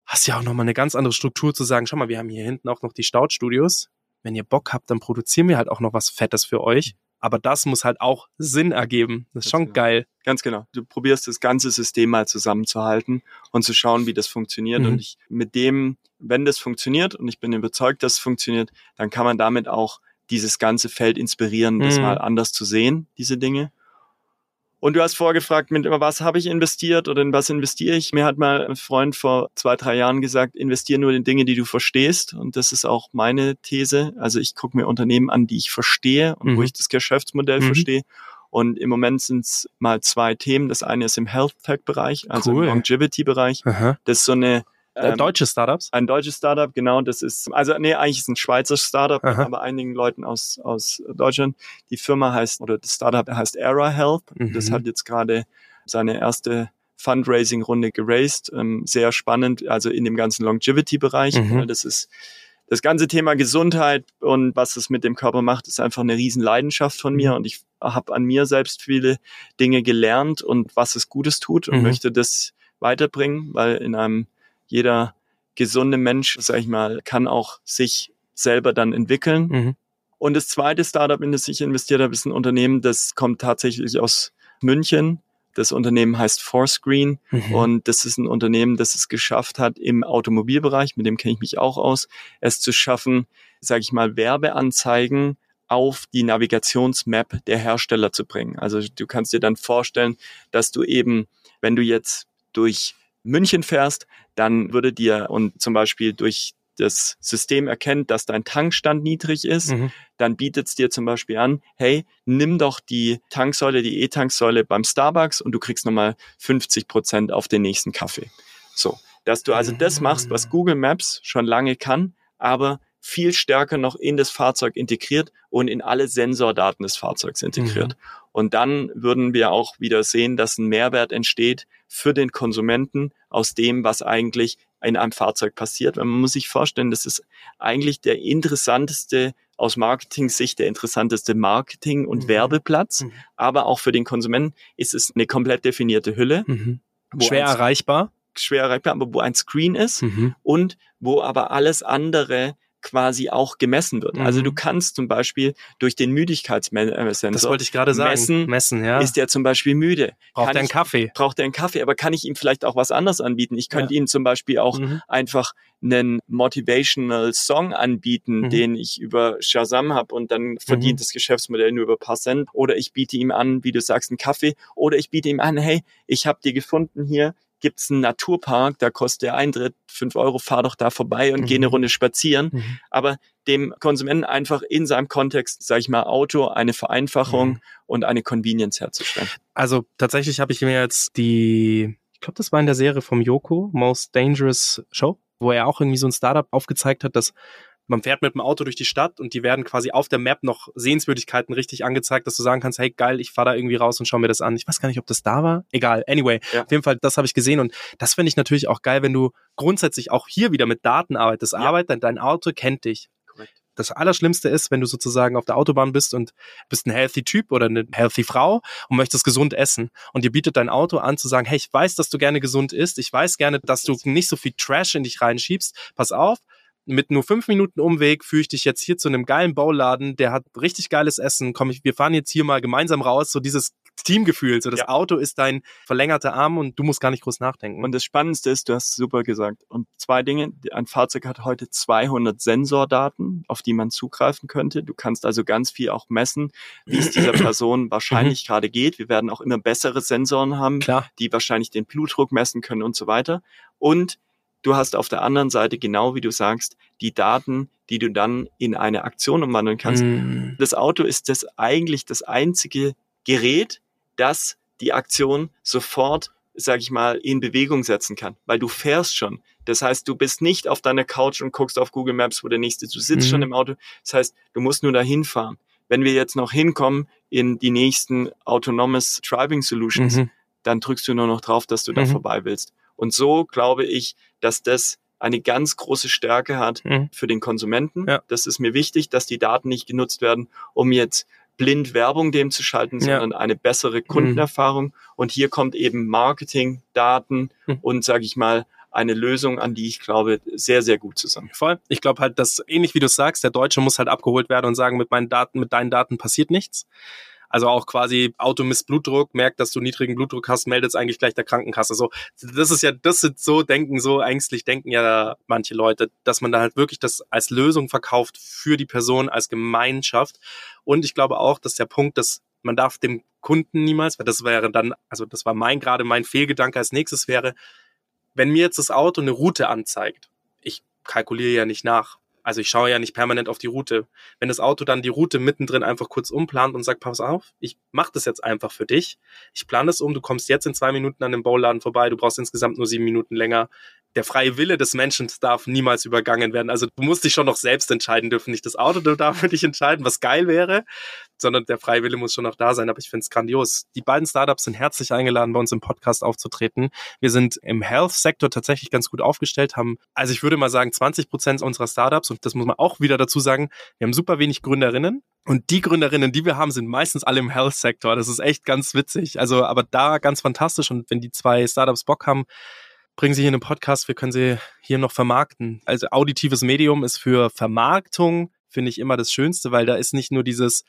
hast ja auch nochmal eine ganz andere Struktur zu sagen, schau mal, wir haben hier hinten auch noch die Staud-Studios, wenn ihr Bock habt, dann produzieren wir halt auch noch was Fettes für euch, aber das muss halt auch Sinn ergeben, das ist schon genau. geil. Ganz genau. Du probierst das ganze System mal zusammenzuhalten und zu schauen, wie das funktioniert. Mhm. Und ich mit dem, wenn das funktioniert, und ich bin überzeugt, dass es funktioniert, dann kann man damit auch dieses ganze Feld inspirieren, das Mhm. mal anders zu sehen, diese Dinge. Und du hast vorgefragt, mit was habe ich investiert oder in was investiere ich? Mir hat mal ein Freund vor zwei, drei Jahren gesagt, investiere nur in Dinge, die du verstehst. Und das ist auch meine These. Also ich gucke mir Unternehmen an, die ich verstehe und wo Mhm. ich das Geschäftsmodell Mhm. verstehe. Und im Moment sind es mal zwei Themen. Das eine ist im Health Tech-Bereich, also Cool. im Longevity-Bereich. Aha. Das ist so eine ähm, Deutsche Startups? ein deutsches Startup, genau, das ist, also nee, eigentlich ist es ein Schweizer Startup, Aha. aber einigen Leuten aus, aus Deutschland. Die Firma heißt, oder das Startup heißt Era Health. Das Mhm. hat jetzt gerade seine erste Fundraising-Runde geraced. Ähm, sehr spannend, also in dem ganzen Longevity-Bereich. Mhm. Das ist das ganze Thema Gesundheit und was es mit dem Körper macht, ist einfach eine riesen Leidenschaft von Mhm. mir und ich habe an mir selbst viele Dinge gelernt und was es Gutes tut und Mhm. möchte das weiterbringen, weil in einem jeder gesunde Mensch, sag ich mal, kann auch sich selber dann entwickeln. Mhm. Und das zweite Startup, in das ich investiert habe, ist ein Unternehmen, das kommt tatsächlich aus München. Das Unternehmen heißt Fourscreen Mhm. und das ist ein Unternehmen, das es geschafft hat im Automobilbereich, mit dem kenne ich mich auch aus, es zu schaffen, sage ich mal, Werbeanzeigen auf die Navigationsmap der Hersteller zu bringen. Also du kannst dir dann vorstellen, dass du eben, wenn du jetzt durch München fährst, dann würde dir und zum Beispiel durch das System erkennt, dass dein Tankstand niedrig ist, Mhm. dann bietet es dir zum Beispiel an, hey, nimm doch die Tanksäule, die E-Tanksäule beim Starbucks und du kriegst nochmal 50 Prozent auf den nächsten Kaffee. So, dass du also das machst, was Google Maps schon lange kann, aber viel stärker noch in das Fahrzeug integriert und in alle Sensordaten des Fahrzeugs integriert. Und dann würden wir auch wieder sehen, dass ein Mehrwert entsteht für den Konsumenten aus dem, was eigentlich in einem Fahrzeug passiert. Weil man muss sich vorstellen, das ist eigentlich der interessanteste, aus Marketing-Sicht der interessanteste Marketing- und Mhm. Werbeplatz. Mhm. Aber auch für den Konsumenten ist es eine komplett definierte Hülle. Mhm. wo Schwer erreichbar. Schwer erreichbar, aber wo ein Screen ist Mhm. und wo aber alles andere quasi auch gemessen wird. Also Mhm. du kannst zum Beispiel durch den Müdigkeitssensor Das wollte ich gerade sagen. messen, Messen, ja. ist der zum Beispiel müde. Braucht Kann er einen ich- Kaffee? Braucht er einen Kaffee, aber kann ich ihm vielleicht auch was anderes anbieten? Ich könnte Ja. ihm zum Beispiel auch Mhm. einfach einen Motivational Song anbieten, Mhm. den ich über Shazam habe und dann verdient Mhm. das Geschäftsmodell nur über paar Cent. Oder ich biete ihm an, wie du sagst, einen Kaffee. Oder ich biete ihm an, hey, ich habe dir gefunden hier, gibt's einen Naturpark, da kostet der Eintritt fünf Euro, fahr doch da vorbei und geh eine Mhm. Runde spazieren. Mhm. Aber dem Konsumenten einfach in seinem Kontext, sage ich mal, Auto, eine Vereinfachung Mhm. und eine Convenience herzustellen. Also tatsächlich habe ich mir jetzt die, ich glaube, das war in der Serie vom Yoko, Most Dangerous Show, wo er auch irgendwie so ein Startup aufgezeigt hat, dass man fährt mit dem Auto durch die Stadt und die werden quasi auf der Map noch Sehenswürdigkeiten richtig angezeigt, dass du sagen kannst, hey geil, ich fahre da irgendwie raus und schau mir das an. Ich weiß gar nicht, ob das da war. Egal. Anyway, Ja. auf jeden Fall, das habe ich gesehen und das finde ich natürlich auch geil, wenn du grundsätzlich auch hier wieder mit Daten arbeitest. Ja. Arbeit, dein, dein Auto kennt dich. Korrekt. Das Allerschlimmste ist, wenn du sozusagen auf der Autobahn bist und bist ein healthy Typ oder eine healthy Frau und möchtest gesund essen. Und dir bietet dein Auto an zu sagen, hey, ich weiß, dass du gerne gesund isst. Ich weiß gerne, dass du nicht so viel Trash in dich reinschiebst. Pass auf. Mit nur fünf Minuten Umweg führe ich dich jetzt hier zu einem geilen Bauladen, der hat richtig geiles Essen. Komm, ich, wir fahren jetzt hier mal gemeinsam raus. So dieses Teamgefühl. So das Ja. Auto ist dein verlängerter Arm und du musst gar nicht groß nachdenken. Und das Spannendste ist, du hast es super gesagt. Und zwei Dinge. Ein Fahrzeug hat heute 200 Sensordaten, auf die man zugreifen könnte. Du kannst also ganz viel auch messen, wie es dieser Person wahrscheinlich gerade geht. Wir werden auch immer bessere Sensoren haben, Klar. die wahrscheinlich den Blutdruck messen können und so weiter. Und du hast auf der anderen Seite, genau wie du sagst, die Daten, die du dann in eine Aktion umwandeln kannst. Mm. Das Auto ist das eigentlich das einzige Gerät, das die Aktion sofort, sag ich mal, in Bewegung setzen kann, weil du fährst schon. Das heißt, du bist nicht auf deiner Couch und guckst auf Google Maps, wo der nächste, du sitzt Mhm. schon im Auto. Das heißt, du musst nur dahin fahren. Wenn wir jetzt noch hinkommen in die nächsten Autonomous Driving Solutions, Mhm. dann drückst du nur noch drauf, dass du da Mhm. vorbei willst. Und so glaube ich, dass das eine ganz große Stärke hat Mhm. für den Konsumenten. Ja. Das ist mir wichtig, dass die Daten nicht genutzt werden, um jetzt blind Werbung dem zu schalten, Ja. sondern eine bessere Kundenerfahrung. Und hier kommt eben Marketing, Daten Mhm. und, sage ich mal, eine Lösung, an die ich glaube, sehr, sehr gut zusammen. Voll. Ich glaube halt, dass ähnlich wie du sagst, der Deutsche muss halt abgeholt werden und sagen, mit meinen Daten, mit deinen Daten passiert nichts. Also auch quasi Auto misst Blutdruck, merkt, dass du niedrigen Blutdruck hast, meldet es eigentlich gleich der Krankenkasse. So, das ist ja, das sind so denken, so ängstlich denken ja manche Leute, dass man da halt wirklich das als Lösung verkauft für die Person, als Gemeinschaft. Und ich glaube auch, dass der Punkt, dass man darf dem Kunden niemals, weil das wäre dann, also das war mein gerade mein Fehlgedanke als nächstes wäre, wenn mir jetzt das Auto eine Route anzeigt, ich kalkuliere ja nicht nach. Also ich schaue ja nicht permanent auf die Route. Wenn das Auto dann die Route mittendrin einfach kurz umplant und sagt, pass auf, ich mache das jetzt einfach für dich. Ich plane das um, du kommst jetzt in zwei Minuten an dem Bauladen vorbei, du brauchst insgesamt nur sieben Minuten länger. Der freie Wille des Menschen darf niemals übergangen werden. Also du musst dich schon noch selbst entscheiden dürfen. Nicht das Auto darf für dich entscheiden, was geil wäre, sondern der freie Wille muss schon noch da sein. Aber ich finde es grandios. Die beiden Startups sind herzlich eingeladen, bei uns im Podcast aufzutreten. Wir sind im Health-Sektor tatsächlich ganz gut aufgestellt, haben, also ich würde mal sagen, 20 Prozent unserer Startups, und das muss man auch wieder dazu sagen, wir haben super wenig Gründerinnen. Und die Gründerinnen, die wir haben, sind meistens alle im Health-Sektor. Das ist echt ganz witzig. Also, aber da ganz fantastisch. Und wenn die zwei Startups Bock haben, bringen sie hier in den Podcast, wir können sie hier noch vermarkten. Also auditives Medium ist für Vermarktung, finde ich immer das Schönste, weil da ist nicht nur dieses,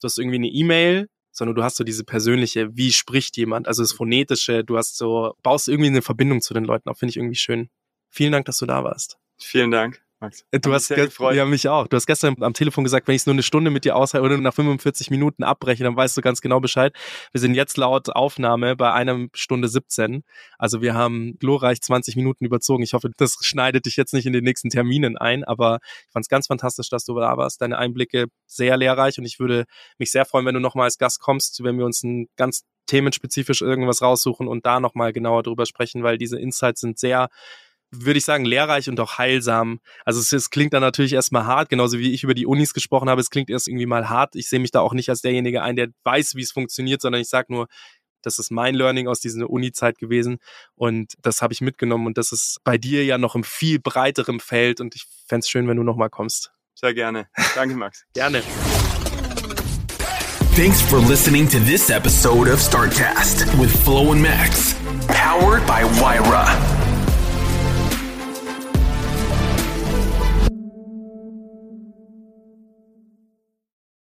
du hast irgendwie eine E-Mail, sondern du hast so diese persönliche, wie spricht jemand, also das Phonetische, du hast so, baust irgendwie eine Verbindung zu den Leuten auf, finde ich irgendwie schön. Vielen Dank, dass du da warst. Vielen Dank, Max. Du Hat mich hast gefreut. ja mich auch. Du hast gestern am Telefon gesagt, wenn ich es nur eine Stunde mit dir aushalte oder nach 45 Minuten abbreche, dann weißt du ganz genau Bescheid. Wir sind jetzt laut Aufnahme bei einer Stunde 17. Also wir haben glorreich 20 Minuten überzogen. Ich hoffe, das schneidet dich jetzt nicht in den nächsten Terminen ein, aber ich fand es ganz fantastisch, dass du da warst. Deine Einblicke sehr lehrreich und ich würde mich sehr freuen, wenn du nochmal als Gast kommst, wenn wir uns ein ganz themenspezifisch irgendwas raussuchen und da nochmal genauer drüber sprechen, weil diese Insights sind sehr würde ich sagen, lehrreich und auch heilsam. Also es, es klingt dann natürlich erstmal hart, genauso wie ich über die Unis gesprochen habe. Es klingt erst irgendwie mal hart. Ich sehe mich da auch nicht als derjenige ein, der weiß, wie es funktioniert, sondern ich sage nur, das ist mein Learning aus dieser Uni-Zeit gewesen und das habe ich mitgenommen und das ist bei dir ja noch im viel breiterem Feld und ich fände es schön, wenn du nochmal kommst. Sehr gerne. Danke, Max. Gerne. Thanks for listening to this episode of StartCast with Flo and Max, powered by Wyra.